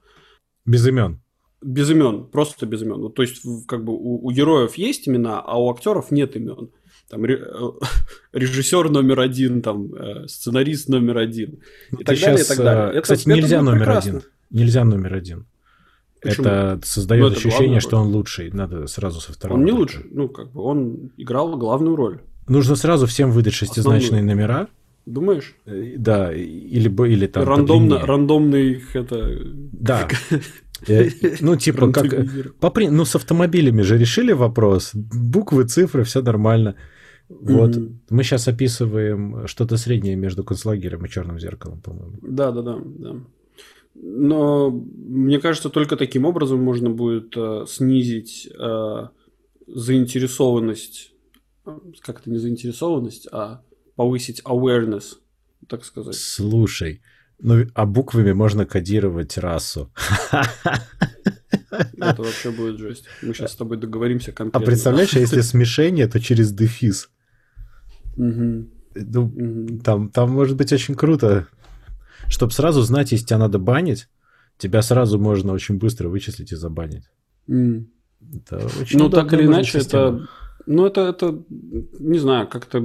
Без имен. Без имен, просто без имен. Вот, то есть, как бы у, у героев есть имена, а у актеров нет имен там э, режиссер номер один, там э, сценарист номер один ну, и так сейчас, далее, и так далее. Это, кстати, нельзя это номер прекрасно. один. Нельзя номер один. Почему? Это создает ну, это ощущение, что он лучший. Надо сразу со второго. Он не лучший. Ну, как бы он играл главную роль. Нужно сразу всем выдать шестизначные Основную. номера. Думаешь? Э, да, или, или там Рандомно, Рандомный это... Да. Ну, типа, как... Ну, с автомобилями же решили вопрос. Буквы, цифры, все нормально. Вот. Mm-hmm. Мы сейчас описываем что-то среднее между концлагерем и черным зеркалом, по-моему. Да, да, да, да. Но мне кажется, только таким образом можно будет э, снизить э, заинтересованность, э, как это не заинтересованность, а повысить awareness, так сказать. Слушай, ну а буквами можно кодировать расу. Это вообще будет жесть. Мы сейчас с тобой договоримся конкретно. А представляешь, если смешение, то через дефис. Ну, там, там может быть очень круто. Чтобы сразу знать, если тебя надо банить, тебя сразу можно очень быстро вычислить и забанить. Mm. Это очень ну, так или иначе, система. это... Ну, это, это, не знаю, как-то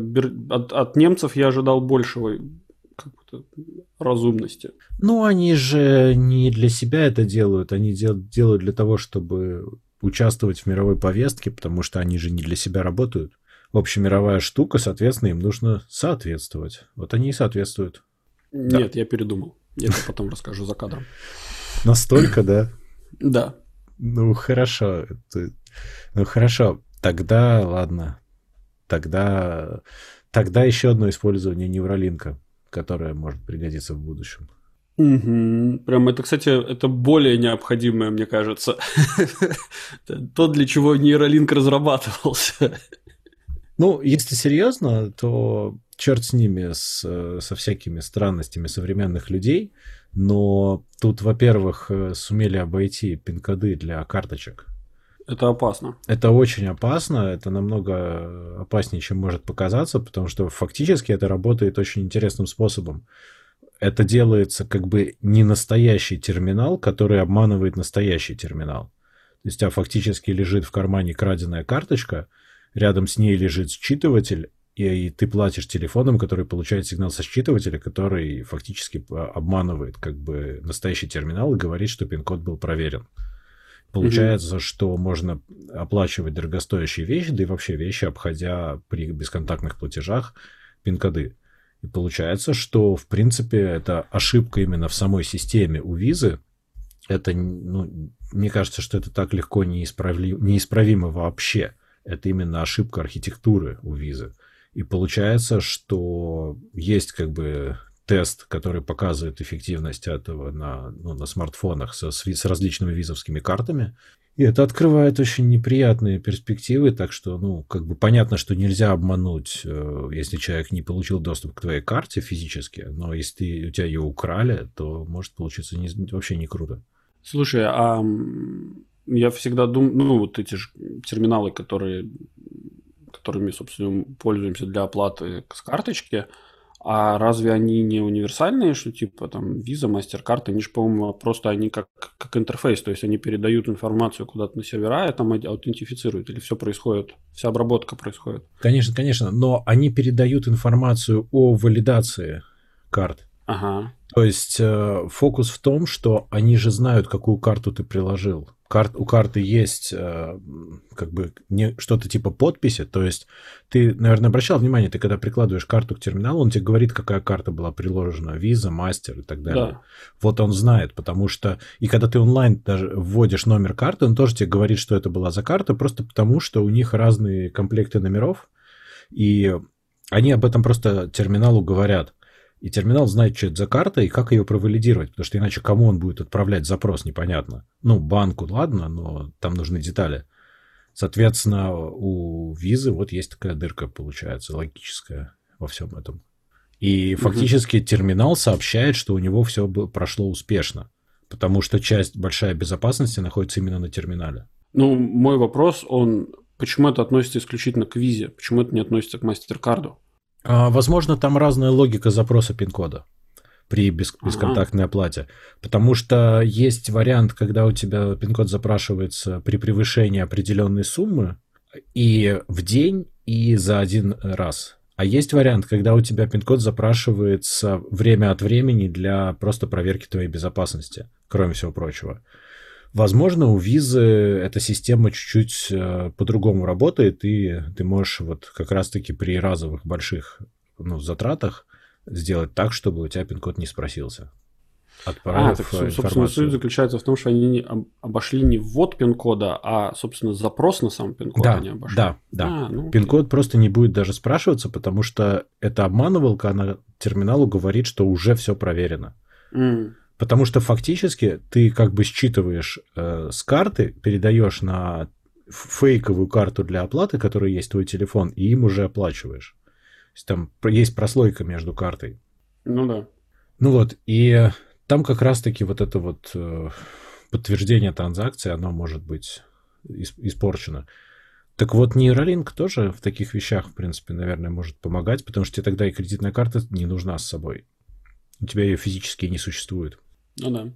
от, от немцев я ожидал большего как-то разумности. Ну, они же не для себя это делают, они дел, делают для того, чтобы участвовать в мировой повестке, потому что они же не для себя работают общемировая штука, соответственно, им нужно соответствовать. Вот они и соответствуют. Нет, да. я передумал. Я тебе потом расскажу за кадром. Настолько, да? Да. Ну, хорошо. Ну, хорошо. Тогда, ладно. Тогда, тогда еще одно использование невролинка, которое может пригодиться в будущем. Угу. Прям это, кстати, это более необходимое, мне кажется. То, для чего нейролинк разрабатывался. Ну, если серьезно, то черт с ними, с, со всякими странностями современных людей, но тут, во-первых, э, сумели обойти пин-коды для карточек. Это опасно. Это очень опасно, это намного опаснее, чем может показаться, потому что фактически это работает очень интересным способом. Это делается как бы не настоящий терминал, который обманывает настоящий терминал. То есть у тебя фактически лежит в кармане краденая карточка – рядом с ней лежит считыватель, и, ты платишь телефоном, который получает сигнал со считывателя, который фактически обманывает как бы настоящий терминал и говорит, что пин-код был проверен. Получается, mm-hmm. что можно оплачивать дорогостоящие вещи, да и вообще вещи, обходя при бесконтактных платежах пин-коды. И получается, что, в принципе, это ошибка именно в самой системе у визы. Это, ну, мне кажется, что это так легко неисправли... неисправимо вообще это именно ошибка архитектуры у визы. И получается, что есть как бы тест, который показывает эффективность этого на, ну, на смартфонах со, с различными визовскими картами. И это открывает очень неприятные перспективы, так что, ну, как бы понятно, что нельзя обмануть, э, если человек не получил доступ к твоей карте физически, но если ты, у тебя ее украли, то может получиться не, вообще не круто. Слушай, а я всегда думаю, ну, вот эти же терминалы, которые, которыми, собственно, пользуемся для оплаты с карточки, а разве они не универсальные, что типа там виза, мастер-карта, они же, по-моему, просто они как, как интерфейс, то есть они передают информацию куда-то на сервера и там аутентифицируют, или все происходит, вся обработка происходит? Конечно, конечно, но они передают информацию о валидации карт. Ага. То есть э, фокус в том, что они же знают, какую карту ты приложил. Карт, у карты есть э, как бы не, что-то типа подписи, то есть ты, наверное, обращал внимание, ты когда прикладываешь карту к терминалу, он тебе говорит, какая карта была приложена, виза, мастер и так далее. Да. Вот он знает, потому что, и когда ты онлайн даже вводишь номер карты, он тоже тебе говорит, что это была за карта, просто потому что у них разные комплекты номеров, и они об этом просто терминалу говорят. И терминал знает, что это за карта и как ее провалидировать, потому что иначе кому он будет отправлять запрос, непонятно. Ну, банку, ладно, но там нужны детали. Соответственно, у визы вот есть такая дырка, получается, логическая во всем этом. И фактически угу. терминал сообщает, что у него все прошло успешно, потому что часть большая безопасности находится именно на терминале. Ну, мой вопрос, он почему это относится исключительно к визе, почему это не относится к мастер-карду? А, возможно, там разная логика запроса пин-кода при бесконтактной оплате. Потому что есть вариант, когда у тебя пин-код запрашивается при превышении определенной суммы и в день, и за один раз. А есть вариант, когда у тебя пин-код запрашивается время от времени для просто проверки твоей безопасности, кроме всего прочего. Возможно, у визы эта система чуть-чуть э, по-другому работает, и ты можешь вот как раз-таки при разовых больших ну, затратах сделать так, чтобы у тебя пин-код не спросился. Отправив а, так, собственно, суть заключается в том, что они не обошли не ввод пин-кода, а, собственно, запрос на сам пин-код да, они обошли. Да, да. А, ну, пин-код просто не будет даже спрашиваться, потому что это обманывалка, она терминалу говорит, что уже все проверено. Mm. Потому что фактически ты как бы считываешь э, с карты, передаешь на фейковую карту для оплаты, которая есть твой телефон, и им уже оплачиваешь. То есть там есть прослойка между картой. Ну да. Ну вот, и там как раз-таки вот это вот э, подтверждение транзакции, оно может быть испорчено. Так вот, нейролинк тоже в таких вещах, в принципе, наверное, может помогать, потому что тебе тогда и кредитная карта не нужна с собой. У тебя ее физически не существует. Ну да.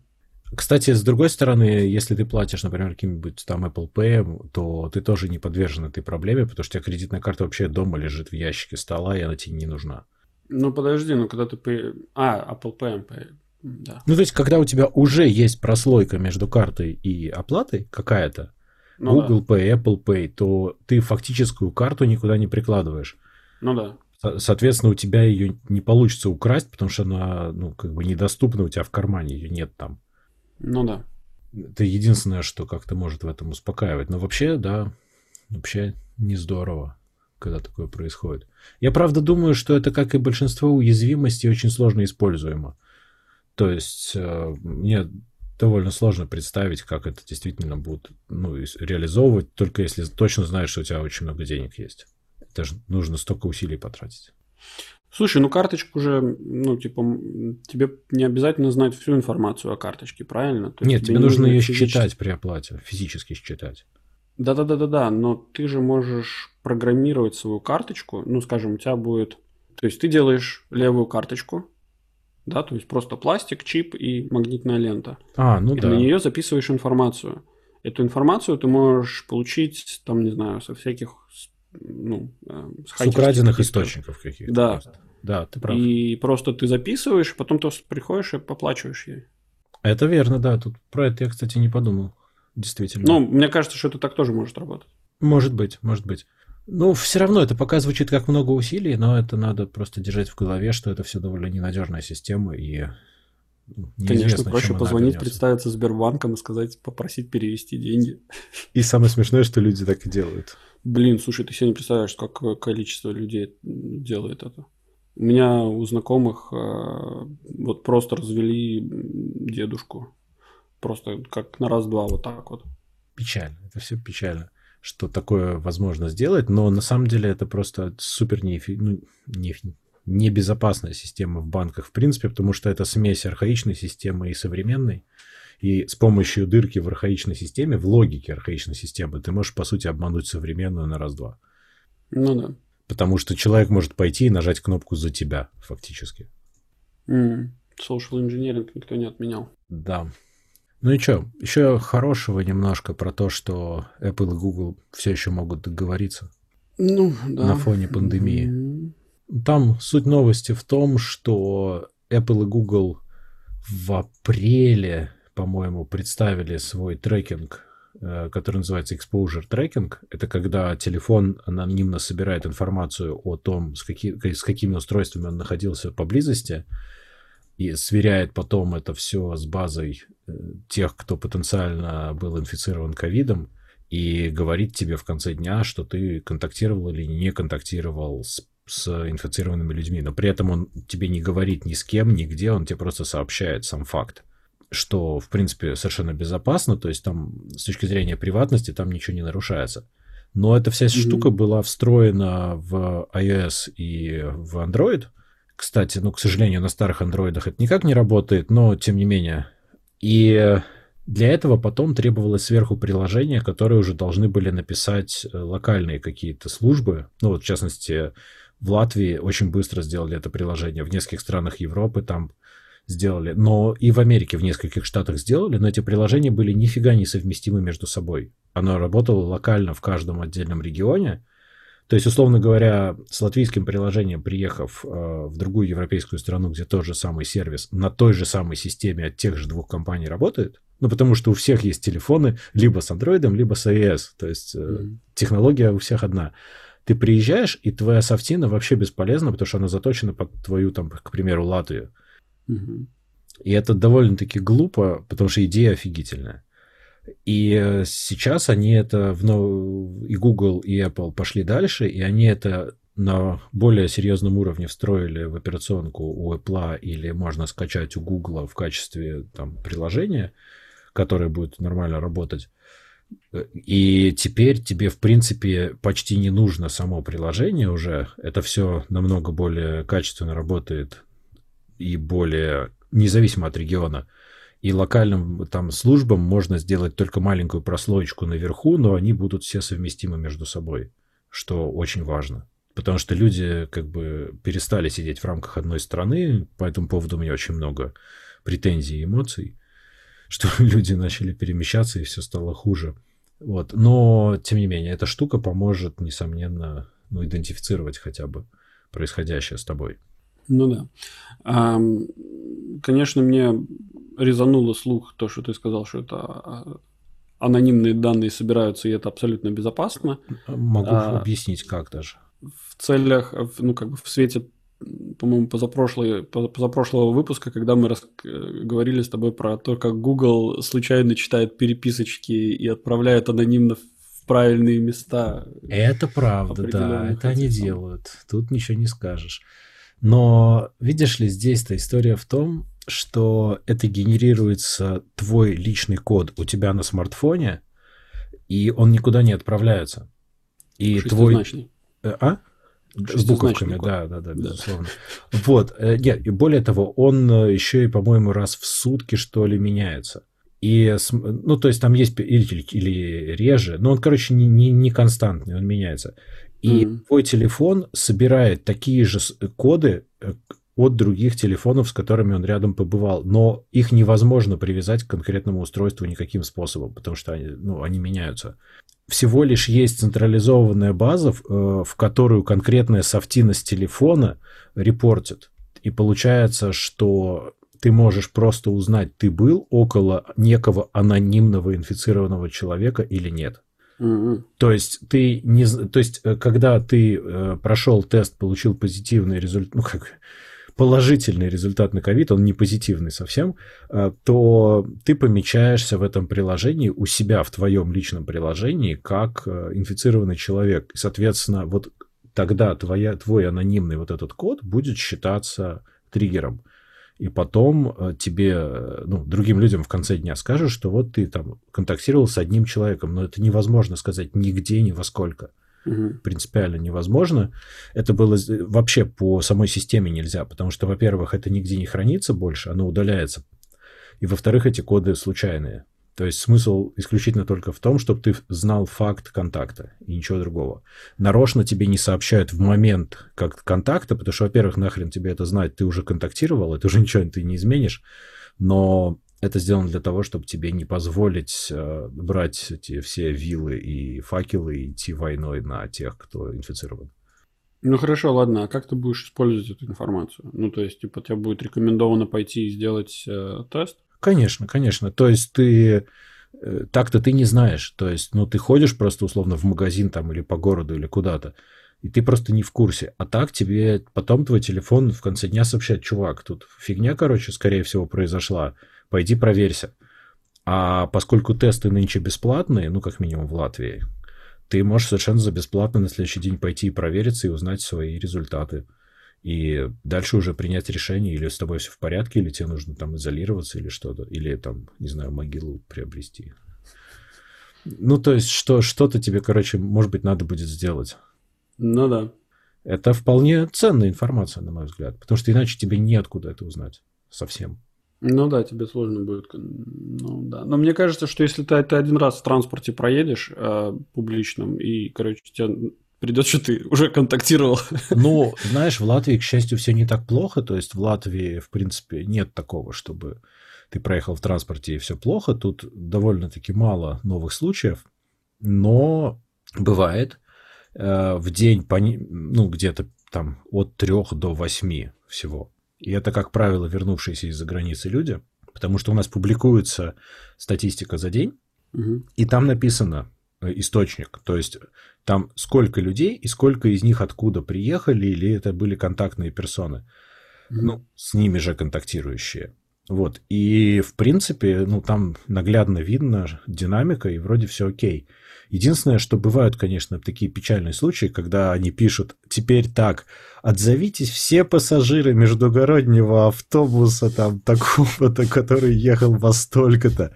Кстати, с другой стороны, если ты платишь, например, каким-нибудь там Apple Pay, то ты тоже не подвержен этой проблеме, потому что у тебя кредитная карта вообще дома лежит в ящике стола, и она тебе не нужна. Ну подожди, ну когда ты... А, Apple Pay, Pay да. Ну то есть, когда у тебя уже есть прослойка между картой и оплатой какая-то, ну, Google да. Pay, Apple Pay, то ты фактическую карту никуда не прикладываешь. Ну да. Соответственно, у тебя ее не получится украсть, потому что она, ну, как бы недоступна у тебя в кармане, ее нет там. Ну да. Это единственное, что как-то может в этом успокаивать. Но вообще, да, вообще не здорово, когда такое происходит. Я правда думаю, что это, как и большинство уязвимостей, очень сложно используемо. То есть э, мне довольно сложно представить, как это действительно будут ну, реализовывать, только если точно знаешь, что у тебя очень много денег есть. Это же нужно столько усилий потратить. Слушай, ну карточку уже, ну, типа, тебе не обязательно знать всю информацию о карточке, правильно? То Нет, тебе, тебе нужно ее физически... считать при оплате, физически считать. Да-да-да-да-да, но ты же можешь программировать свою карточку, ну, скажем, у тебя будет... То есть ты делаешь левую карточку, да, то есть просто пластик, чип и магнитная лента. А, ну и да. на нее записываешь информацию. Эту информацию ты можешь получить, там, не знаю, со всяких ну, э, с, с украденных источников каких-то. Да. Просто. Да, ты прав. И просто ты записываешь, потом ты приходишь и поплачиваешь ей. Это верно, да. Тут про это я, кстати, не подумал. Действительно. Ну, мне кажется, что это так тоже может работать. Может быть, может быть. Ну, все равно это пока звучит как много усилий, но это надо просто держать в голове, что это все довольно ненадежная система и Конечно, проще позвонить, представиться Сбербанком и сказать, попросить перевести деньги. И самое смешное, что люди так и делают. Блин, слушай, ты себе не представляешь, какое количество людей делает это. У меня у знакомых э, вот просто развели дедушку. Просто как на раз-два вот так вот. Печально, это все печально, что такое возможно сделать, но на самом деле это просто супер неэфи... ну, не... небезопасная система в банках в принципе, потому что это смесь архаичной системы и современной. И с помощью дырки в архаичной системе, в логике архаичной системы, ты можешь, по сути, обмануть современную на раз-два. Ну да. Потому что человек может пойти и нажать кнопку за тебя, фактически. Mm. Social engineering никто не отменял. Да. Ну и что, еще хорошего немножко про то, что Apple и Google все еще могут договориться. Ну, да. На фоне пандемии. Mm-hmm. Там суть новости в том, что Apple и Google в апреле по-моему, представили свой трекинг э, который называется exposure tracking. Это когда телефон анонимно собирает информацию о том, с, какие, с какими устройствами он находился поблизости, и сверяет потом это все с базой э, тех, кто потенциально был инфицирован ковидом, и говорит тебе в конце дня, что ты контактировал или не контактировал с, с инфицированными людьми. Но при этом он тебе не говорит ни с кем, нигде, он тебе просто сообщает сам факт что, в принципе, совершенно безопасно, то есть там с точки зрения приватности там ничего не нарушается. Но эта вся mm-hmm. штука была встроена в iOS и в Android. Кстати, ну, к сожалению, на старых андроидах это никак не работает, но тем не менее. И для этого потом требовалось сверху приложения, которые уже должны были написать э, локальные какие-то службы. Ну, вот, в частности, в Латвии очень быстро сделали это приложение. В нескольких странах Европы там сделали, но и в Америке в нескольких штатах сделали, но эти приложения были нифига не совместимы между собой. Оно работало локально в каждом отдельном регионе. То есть, условно говоря, с латвийским приложением, приехав э, в другую европейскую страну, где тот же самый сервис на той же самой системе от тех же двух компаний работает, ну, потому что у всех есть телефоны либо с Android, либо с iOS. То есть, э, mm-hmm. технология у всех одна. Ты приезжаешь, и твоя софтина вообще бесполезна, потому что она заточена под твою, там, к примеру, Латвию. И это довольно-таки глупо, потому что идея офигительная. И сейчас они это в нов... и Google, и Apple пошли дальше, и они это на более серьезном уровне встроили в операционку у Apple или можно скачать у Google в качестве там, приложения, которое будет нормально работать. И теперь тебе, в принципе, почти не нужно само приложение уже. Это все намного более качественно работает и более независимо от региона. И локальным там службам можно сделать только маленькую прослоечку наверху, но они будут все совместимы между собой, что очень важно. Потому что люди как бы перестали сидеть в рамках одной страны, по этому поводу у меня очень много претензий и эмоций, что люди начали перемещаться и все стало хуже. Вот. Но, тем не менее, эта штука поможет, несомненно, ну, идентифицировать хотя бы происходящее с тобой. Ну да. А, конечно, мне резануло слух то, что ты сказал, что это а, анонимные данные собираются, и это абсолютно безопасно. Могу а, объяснить, как даже. В целях, ну, как бы в свете, по-моему, позапрошлого, позапрошлого выпуска, когда мы рас... говорили с тобой про то, как Google случайно читает переписочки и отправляет анонимно в правильные места. Это правда, да, это они делают. Тут ничего не скажешь. Но видишь ли, здесь-то история в том, что это генерируется твой личный код у тебя на смартфоне, и он никуда не отправляется. И твой... Э, а? С буковками, да, да, да, безусловно. Да. Вот, э, нет, и более того, он э, еще и, по-моему, раз в сутки, что ли, меняется. И, ну, то есть там есть или, или реже, но он, короче, не, не, не константный, он меняется. И mm-hmm. твой телефон собирает такие же коды э, от других телефонов, с которыми он рядом побывал, но их невозможно привязать к конкретному устройству никаким способом, потому что они, ну, они меняются. Всего лишь есть централизованная база, в, э, которую конкретная софтина телефона репортит. И получается, что ты можешь просто узнать, ты был около некого анонимного инфицированного человека или нет. Mm-hmm. То есть ты не, то есть э, когда ты э, прошел тест, получил позитивный результат, ну как положительный результат на ковид, он не позитивный совсем, э, то ты помечаешься в этом приложении у себя в твоем личном приложении как э, инфицированный человек. И, соответственно, вот тогда твоя, твой анонимный вот этот код будет считаться триггером и потом э, тебе, э, ну, другим людям в конце дня скажешь, что вот ты там контактировал с одним человеком, но это невозможно сказать нигде, ни во сколько. Угу. Принципиально невозможно. Это было вообще по самой системе нельзя, потому что, во-первых, это нигде не хранится больше, оно удаляется. И, во-вторых, эти коды случайные. То есть смысл исключительно только в том, чтобы ты знал факт контакта и ничего другого. Нарочно тебе не сообщают в момент как контакта, потому что, во-первых, нахрен тебе это знать, ты уже контактировал, это уже ничего ты не изменишь, но это сделано для того, чтобы тебе не позволить э, брать эти все вилы и факелы и идти войной на тех, кто инфицирован. Ну хорошо, ладно, а как ты будешь использовать эту информацию? Ну, то есть, типа, тебе будет рекомендовано пойти и сделать э, тест? Конечно, конечно. То есть ты э, так-то ты не знаешь. То есть, ну, ты ходишь просто условно в магазин там или по городу или куда-то, и ты просто не в курсе. А так тебе потом твой телефон в конце дня сообщает, чувак, тут фигня, короче, скорее всего, произошла, пойди проверься. А поскольку тесты нынче бесплатные, ну, как минимум в Латвии, ты можешь совершенно за бесплатно на следующий день пойти и провериться и узнать свои результаты. И дальше уже принять решение, или с тобой все в порядке, или тебе нужно там изолироваться, или что-то, или там, не знаю, могилу приобрести. Ну, то есть, что, что-то тебе, короче, может быть, надо будет сделать. Ну да. Это вполне ценная информация, на мой взгляд, потому что иначе тебе неоткуда это узнать совсем. Ну да, тебе сложно будет. Ну да. Но мне кажется, что если ты, ты один раз в транспорте проедешь э, публичном, и, короче, тебя придет, что ты уже контактировал. Ну, знаешь, в Латвии, к счастью, все не так плохо. То есть в Латвии, в принципе, нет такого, чтобы ты проехал в транспорте и все плохо. Тут довольно-таки мало новых случаев. Но бывает э, в день, ну, где-то там от трех до восьми всего. И это, как правило, вернувшиеся из-за границы люди, потому что у нас публикуется статистика за день, угу. и там написано э, источник, то есть там сколько людей и сколько из них откуда приехали, или это были контактные персоны, угу. ну, с ними же контактирующие. Вот, и в принципе, ну, там наглядно видно динамика, и вроде все окей. Единственное, что бывают, конечно, такие печальные случаи, когда они пишут, теперь так, отзовитесь все пассажиры междугороднего автобуса там такого-то, который ехал во столько-то.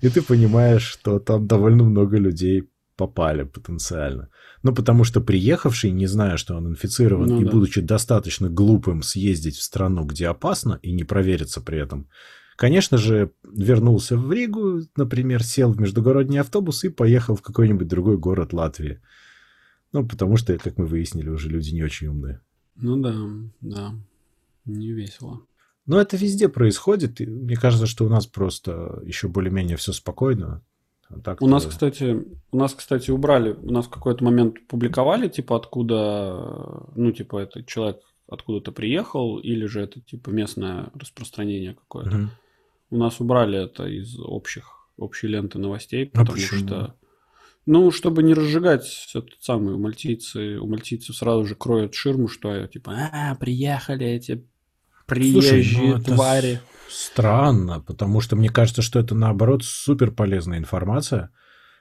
И ты понимаешь, что там довольно много людей попали потенциально. Ну, потому что приехавший, не зная, что он инфицирован, ну, и да. будучи достаточно глупым съездить в страну, где опасно, и не провериться при этом, Конечно же, вернулся в Ригу, например, сел в междугородний автобус и поехал в какой-нибудь другой город Латвии. Ну, потому что, как мы выяснили, уже люди не очень умные. Ну да, да, не весело. Но это везде происходит. И мне кажется, что у нас просто еще более-менее все спокойно. Так у нас, кстати, у нас, кстати, убрали, у нас в какой-то момент публиковали, типа, откуда, ну, типа, этот человек откуда-то приехал, или же это, типа, местное распространение какое-то. Угу. У нас убрали это из общих, общей ленты новостей, а потому а что... Ну, чтобы не разжигать этот самый, у мальтийцы, у мальтийцев сразу же кроют ширму, что типа, а, приехали эти приезжие Слушай, ну твари. Странно, потому что мне кажется, что это наоборот супер полезная информация.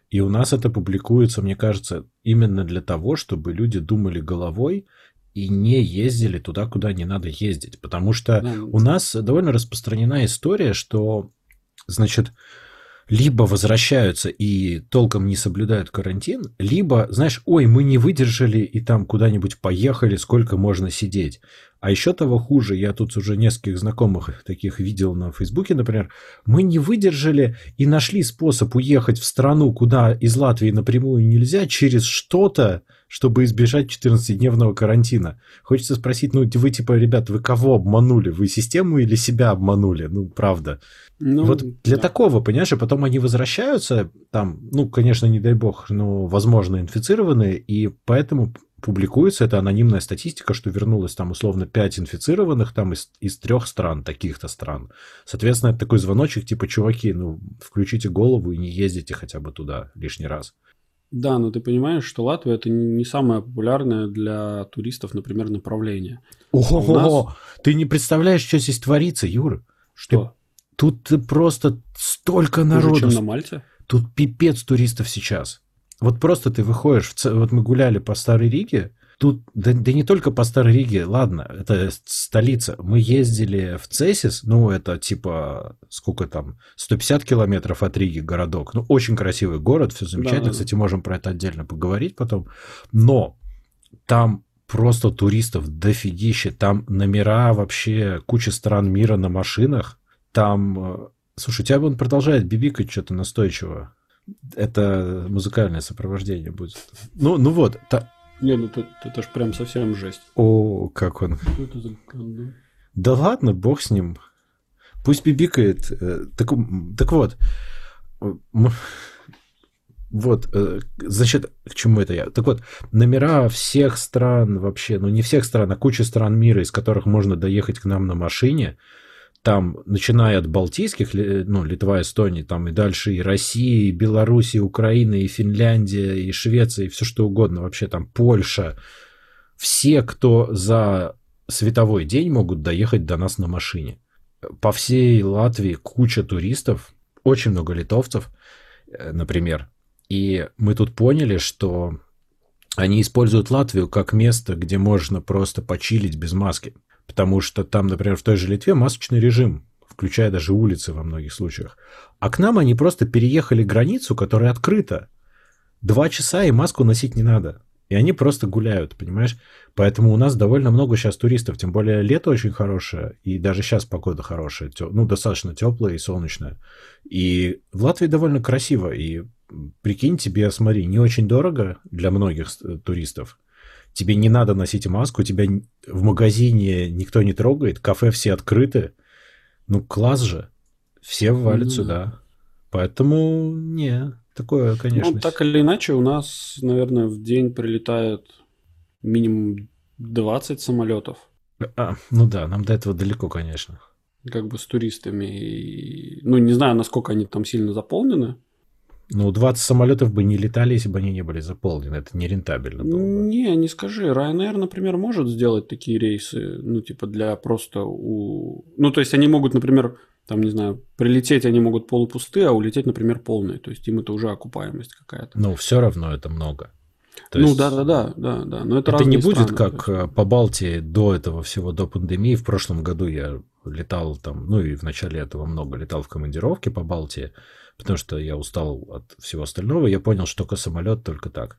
И у нас это публикуется, мне кажется, именно для того, чтобы люди думали головой и не ездили туда, куда не надо ездить. Потому что да. у нас довольно распространена история, что, значит, либо возвращаются и толком не соблюдают карантин, либо, знаешь, ой, мы не выдержали и там куда-нибудь поехали, сколько можно сидеть. А еще того хуже, я тут уже нескольких знакомых таких видел на Фейсбуке, например, мы не выдержали и нашли способ уехать в страну, куда из Латвии напрямую нельзя, через что-то, чтобы избежать 14-дневного карантина. Хочется спросить, ну вы типа, ребят, вы кого обманули? Вы систему или себя обманули? Ну, правда. Ну, вот для да. такого, понимаешь, а потом они возвращаются, там, ну, конечно, не дай бог, но, возможно, инфицированные, и поэтому публикуется эта анонимная статистика, что вернулось там условно 5 инфицированных там из, из трех стран, таких-то стран. Соответственно, это такой звоночек, типа, чуваки, ну, включите голову и не ездите хотя бы туда лишний раз. Да, но ты понимаешь, что Латвия это не самое популярное для туристов, например, направление. Ого, нас... ты не представляешь, что здесь творится, Юра. Что? Ты, тут просто столько народу. Хуже, чем на Мальте? Тут пипец туристов сейчас. Вот просто ты выходишь, в... вот мы гуляли по Старой Риге, Тут, да, да не только по Старой Риге, ладно, это столица. Мы ездили в Цесис, ну, это типа, сколько там, 150 километров от Риги городок. Ну, очень красивый город, все замечательно. Да, Кстати, можем про это отдельно поговорить потом. Но там просто туристов дофигище. Там номера вообще, куча стран мира на машинах. Там, э, слушай, у тебя он продолжает бибикать что-то настойчиво. Это музыкальное сопровождение будет. Ну, ну вот, та, не, ну это, это ж прям совсем жесть. О, как он. Что это за гандон? Да ладно, бог с ним. Пусть бибикает. Э, так, так вот. Вот, э, значит, к чему это я? Так вот, номера всех стран вообще, ну не всех стран, а куча стран мира, из которых можно доехать к нам на машине, там, начиная от Балтийских, ну, Литва, Эстония, там и дальше и Россия, и Беларусь, и Украина, и Финляндия, и Швеция, и все что угодно, вообще там Польша, все, кто за световой день могут доехать до нас на машине. По всей Латвии куча туристов, очень много литовцев, э, например. И мы тут поняли, что они используют Латвию как место, где можно просто почилить без маски. Потому что там, например, в той же Литве масочный режим, включая даже улицы во многих случаях. А к нам они просто переехали границу, которая открыта. Два часа и маску носить не надо. И они просто гуляют, понимаешь? Поэтому у нас довольно много сейчас туристов, тем более лето очень хорошее, и даже сейчас погода хорошая, ну, достаточно теплая и солнечная. И в Латвии довольно красиво, и прикинь тебе, смотри, не очень дорого для многих туристов. Тебе не надо носить маску, тебя в магазине никто не трогает, кафе все открыты. Ну, класс же. Все валят mm-hmm. сюда. Поэтому, не, Такое, конечно. Ну, так или иначе, у нас, наверное, в день прилетает минимум 20 самолетов. А, ну да, нам до этого далеко, конечно. Как бы с туристами. И... Ну, не знаю, насколько они там сильно заполнены. Ну, 20 самолетов бы не летали, если бы они не были заполнены. Это нерентабельно было бы. Не, не скажи. Ryanair, например, может сделать такие рейсы, ну, типа для просто у... Ну, то есть они могут, например, там, не знаю, прилететь они могут полупустые, а улететь, например, полные. То есть им это уже окупаемость какая-то. Ну, все равно это много. То ну есть... да, да, да, да, да. Но это, это не будет страны, как есть... Э, по Балтии до этого всего, до пандемии. В прошлом году я летал там, ну и в начале этого много летал в командировке по Балтии, потому что я устал от всего остального. Я понял, что только самолет, только так.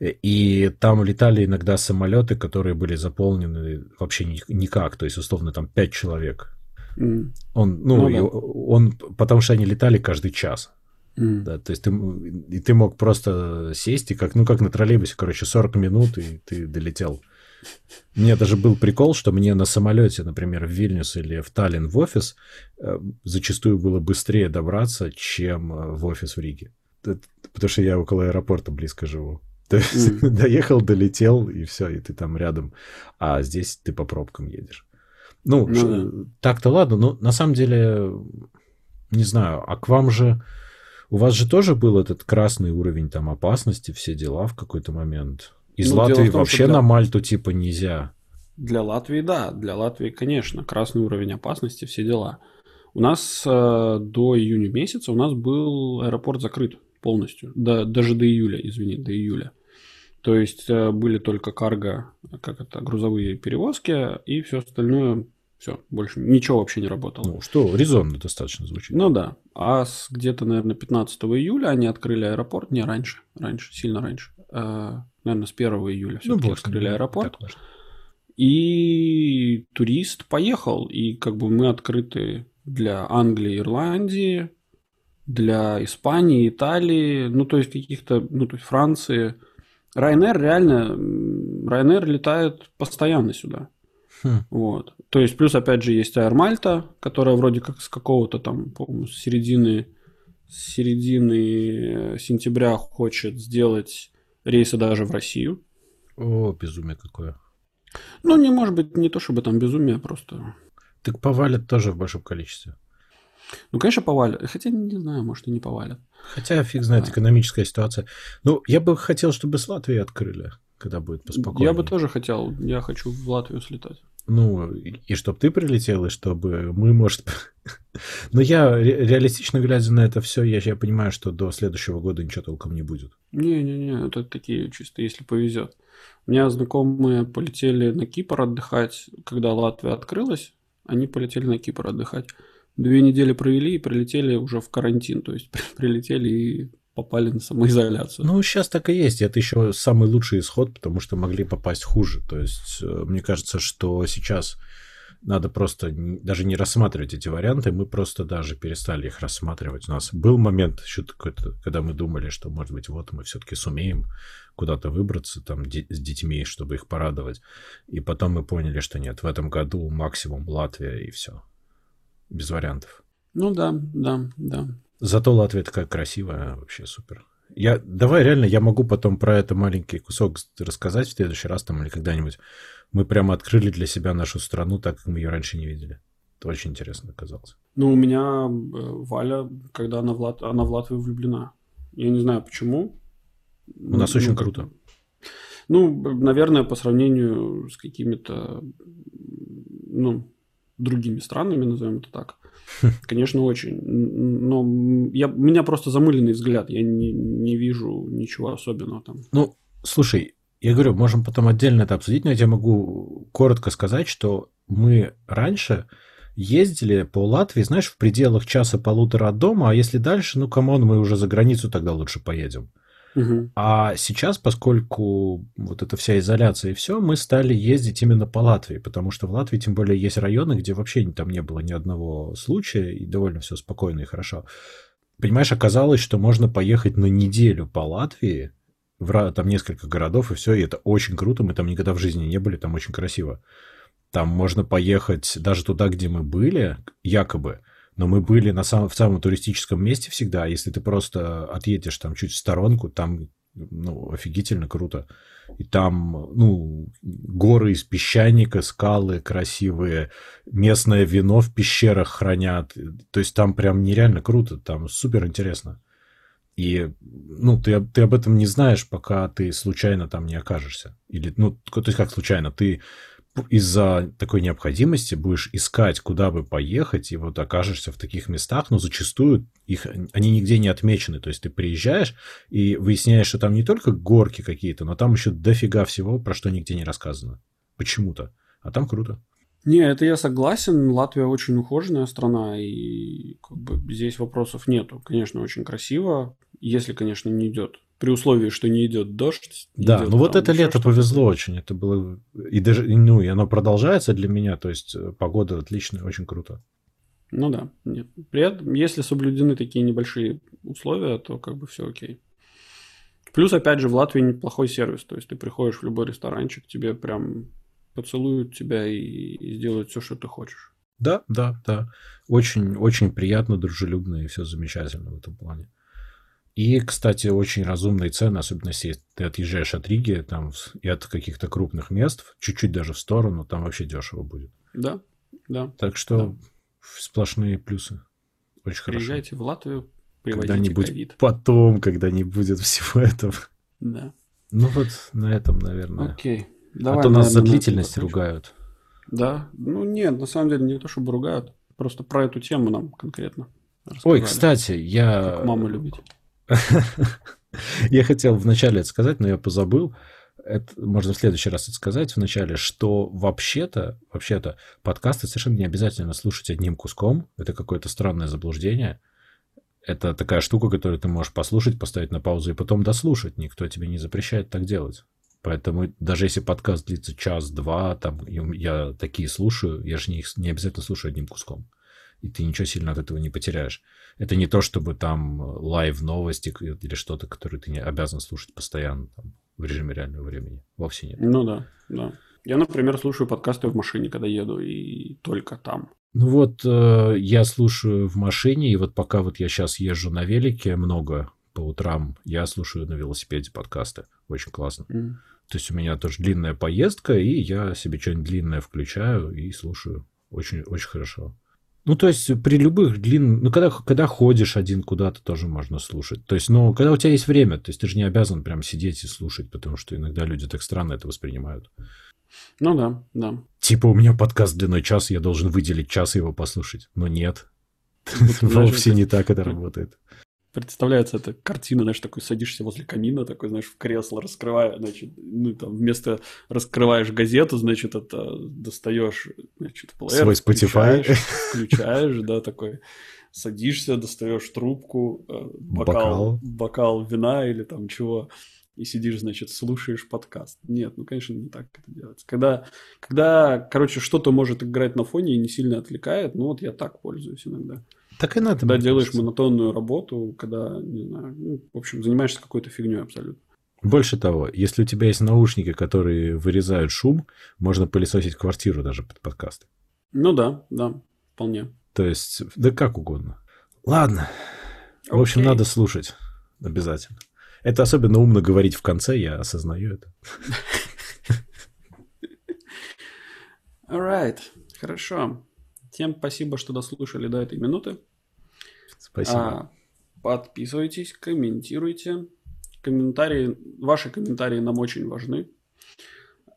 И там летали иногда самолеты, которые были заполнены вообще никак. То есть, условно, там 5 человек Mm. Он, ну, ну да. он, потому что они летали каждый час. Mm. Да, то есть ты, и ты мог просто сесть и как, ну, как на троллейбусе, короче, 40 минут, и ты долетел. Меня даже был прикол, что мне на самолете, например, в Вильнюс или в Таллин в офис э, зачастую было быстрее добраться, чем э, в офис в Риге. Потому что я около аэропорта близко живу. То есть mm. доехал, долетел, и все, и ты там рядом. А здесь ты по пробкам едешь. Ну, ну да. так-то ладно, но на самом деле, не знаю, а к вам же, у вас же тоже был этот красный уровень там опасности, все дела в какой-то момент. Из ну, Латвии том, вообще для... на Мальту типа нельзя. Для Латвии, да, для Латвии, конечно, красный уровень опасности, все дела. У нас э, до июня месяца у нас был аэропорт закрыт полностью, до, даже до июля, извини, до июля. То есть э, были только карго, как это, грузовые перевозки, и все остальное, все, больше ничего вообще не работало. Ну, что резонно достаточно звучит. Ну да. А с где-то, наверное, 15 июля они открыли аэропорт. Не, раньше, раньше, сильно раньше. А, наверное, с 1 июля все-таки ну, открыли аэропорт. И турист поехал, и как бы мы открыты для Англии, Ирландии, для Испании, Италии, ну то есть каких-то, ну то есть Франции – Ryanair реально, Ryanair летает постоянно сюда. Хм. Вот. То есть, плюс, опять же, есть Air Malta, которая вроде как с какого-то там, по-моему, середины, с середины сентября хочет сделать рейсы даже в Россию. О, безумие какое. Ну, не может быть, не то чтобы там безумие, просто... Так повалят тоже в большом количестве. Ну, конечно, повалят. Хотя, не знаю, может, и не повалят. Хотя, фиг знает, экономическая ситуация. Ну, я бы хотел, чтобы с Латвии открыли, когда будет поспокойнее. Я бы тоже хотел. Я хочу в Латвию слетать. Ну, и, и чтобы ты прилетел, и чтобы мы, может... Но я, реалистично глядя на это все, я, я понимаю, что до следующего года ничего толком не будет. Не-не-не, это такие чисто, если повезет. У меня знакомые полетели на Кипр отдыхать, когда Латвия открылась, они полетели на Кипр отдыхать две недели провели и прилетели уже в карантин. То есть прилетели и попали на самоизоляцию. Ну, сейчас так и есть. Это еще самый лучший исход, потому что могли попасть хуже. То есть, э, мне кажется, что сейчас надо просто даже не рассматривать эти варианты. Мы просто даже перестали их рассматривать. У нас был момент еще какой-то, когда мы думали, что, может быть, вот мы все-таки сумеем куда-то выбраться там с детьми, чтобы их порадовать. И потом мы поняли, что нет, в этом году максимум Латвия и все без вариантов. Ну да, да, да. Зато Латвия такая красивая, вообще супер. Я, давай реально, я могу потом про это маленький кусок рассказать в следующий раз там или когда-нибудь. Мы прямо открыли для себя нашу страну, так как мы ее раньше не видели. очень интересно оказалось. Ну, у меня э, Валя, когда она в, Лат... она в Латвию влюблена. Я не знаю почему. У нас ну, очень круто. Ну, наверное, по сравнению с какими-то, ну, другими странами, назовем это так. Конечно, очень. Но я, у меня просто замыленный взгляд. Я не, не вижу ничего особенного там. Ну, слушай, я говорю, можем потом отдельно это обсудить, но я тебе могу коротко сказать, что мы раньше ездили по Латвии, знаешь, в пределах часа-полутора от дома, а если дальше, ну, come on, мы уже за границу тогда лучше поедем. А сейчас, поскольку вот эта вся изоляция и все, мы стали ездить именно по Латвии, потому что в Латвии тем более есть районы, где вообще там не было ни одного случая, и довольно все спокойно и хорошо. Понимаешь, оказалось, что можно поехать на неделю по Латвии, в, там несколько городов, и все, и это очень круто, мы там никогда в жизни не были, там очень красиво. Там можно поехать даже туда, где мы были, якобы, но мы были на самом, в самом туристическом месте всегда. Если ты просто отъедешь там чуть в сторонку, там ну, офигительно круто. И там, ну, горы из песчаника, скалы красивые, местное вино в пещерах хранят. То есть там прям нереально круто, там супер интересно. И, ну, ты, ты об этом не знаешь, пока ты случайно там не окажешься. Или, ну, то есть как случайно, ты из-за такой необходимости будешь искать, куда бы поехать, и вот окажешься в таких местах, но зачастую их, они нигде не отмечены. То есть ты приезжаешь и выясняешь, что там не только горки какие-то, но там еще дофига всего, про что нигде не рассказано. Почему-то. А там круто. Не, это я согласен. Латвия очень ухоженная страна, и как бы здесь вопросов нету. Конечно, очень красиво, если, конечно, не идет при условии, что не идет дождь. Да, идет, ну вот это лето повезло очень. Это было и даже ну и оно продолжается для меня, то есть э, погода отличная, очень круто. Ну да, нет. При этом, если соблюдены такие небольшие условия, то как бы все окей. Плюс, опять же, в Латвии неплохой сервис. То есть ты приходишь в любой ресторанчик, тебе прям поцелуют тебя и, и сделают все, что ты хочешь. Да, да, да. Очень, очень приятно, дружелюбно и все замечательно в этом плане. И, кстати, очень разумные цены, особенно если ты отъезжаешь от Риги там, и от каких-то крупных мест, чуть-чуть даже в сторону, там вообще дешево будет. Да, да. Так что да. сплошные плюсы. Очень хорошо. Приезжайте в Латвию, когда-нибудь COVID. потом, когда не будет всего этого. Да. Ну вот на этом, наверное. Окей. Давай, а то нас за длительность ругают. Да. Ну нет, на самом деле не то, чтобы ругают. Просто про эту тему нам конкретно. Ой, кстати, я... Как маму любить. Я хотел вначале это сказать, но я позабыл. Это можно в следующий раз это сказать вначале, что вообще-то, вообще-то подкасты совершенно не обязательно слушать одним куском. Это какое-то странное заблуждение. Это такая штука, которую ты можешь послушать, поставить на паузу и потом дослушать. Никто тебе не запрещает так делать. Поэтому даже если подкаст длится час-два, там я такие слушаю, я же не, не обязательно слушаю одним куском и ты ничего сильно от этого не потеряешь. Это не то, чтобы там live новости или что-то, которое ты не обязан слушать постоянно там, в режиме реального времени. Вовсе нет. Ну да, да. Я, например, слушаю подкасты в машине, когда еду, и только там. Ну вот, э, я слушаю в машине, и вот пока вот я сейчас езжу на велике много по утрам, я слушаю на велосипеде подкасты. Очень классно. Mm. То есть у меня тоже длинная поездка, и я себе что-нибудь длинное включаю и слушаю. Очень, очень хорошо. Ну, то есть при любых длинных... Ну, когда, когда ходишь один куда-то, тоже можно слушать. То есть, ну, когда у тебя есть время, то есть ты же не обязан прям сидеть и слушать, потому что иногда люди так странно это воспринимают. Ну да, да. Типа у меня подкаст длиной час, я должен выделить час его послушать. Но нет. Вовсе не так это работает представляется эта картина, знаешь, такой садишься возле камина, такой, знаешь, в кресло, раскрывая, значит, ну, там, вместо раскрываешь газету, значит, это достаешь, значит, плеер, Свой Spotify. Включаешь, включаешь, да, такой, садишься, достаешь трубку, э, бокал, бокал. бокал вина или там чего, и сидишь, значит, слушаешь подкаст. Нет, ну, конечно, не так это делается. Когда, когда короче, что-то может играть на фоне и не сильно отвлекает, ну, вот я так пользуюсь иногда. Так и надо. Когда делаешь кажется. монотонную работу, когда, не знаю, ну, в общем, занимаешься какой-то фигней абсолютно. Больше того, если у тебя есть наушники, которые вырезают шум, можно пылесосить квартиру даже под подкасты. Ну да, да, вполне. То есть, да как угодно. Ладно. Okay. В общем, надо слушать обязательно. Это особенно умно говорить в конце, я осознаю это. Alright, хорошо. Всем спасибо, что дослушали до этой минуты. Спасибо. А, подписывайтесь, комментируйте. Комментарии, ваши комментарии нам очень важны.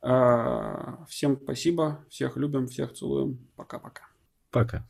А, всем спасибо, всех любим, всех целуем. Пока-пока. Пока. -пока. Пока.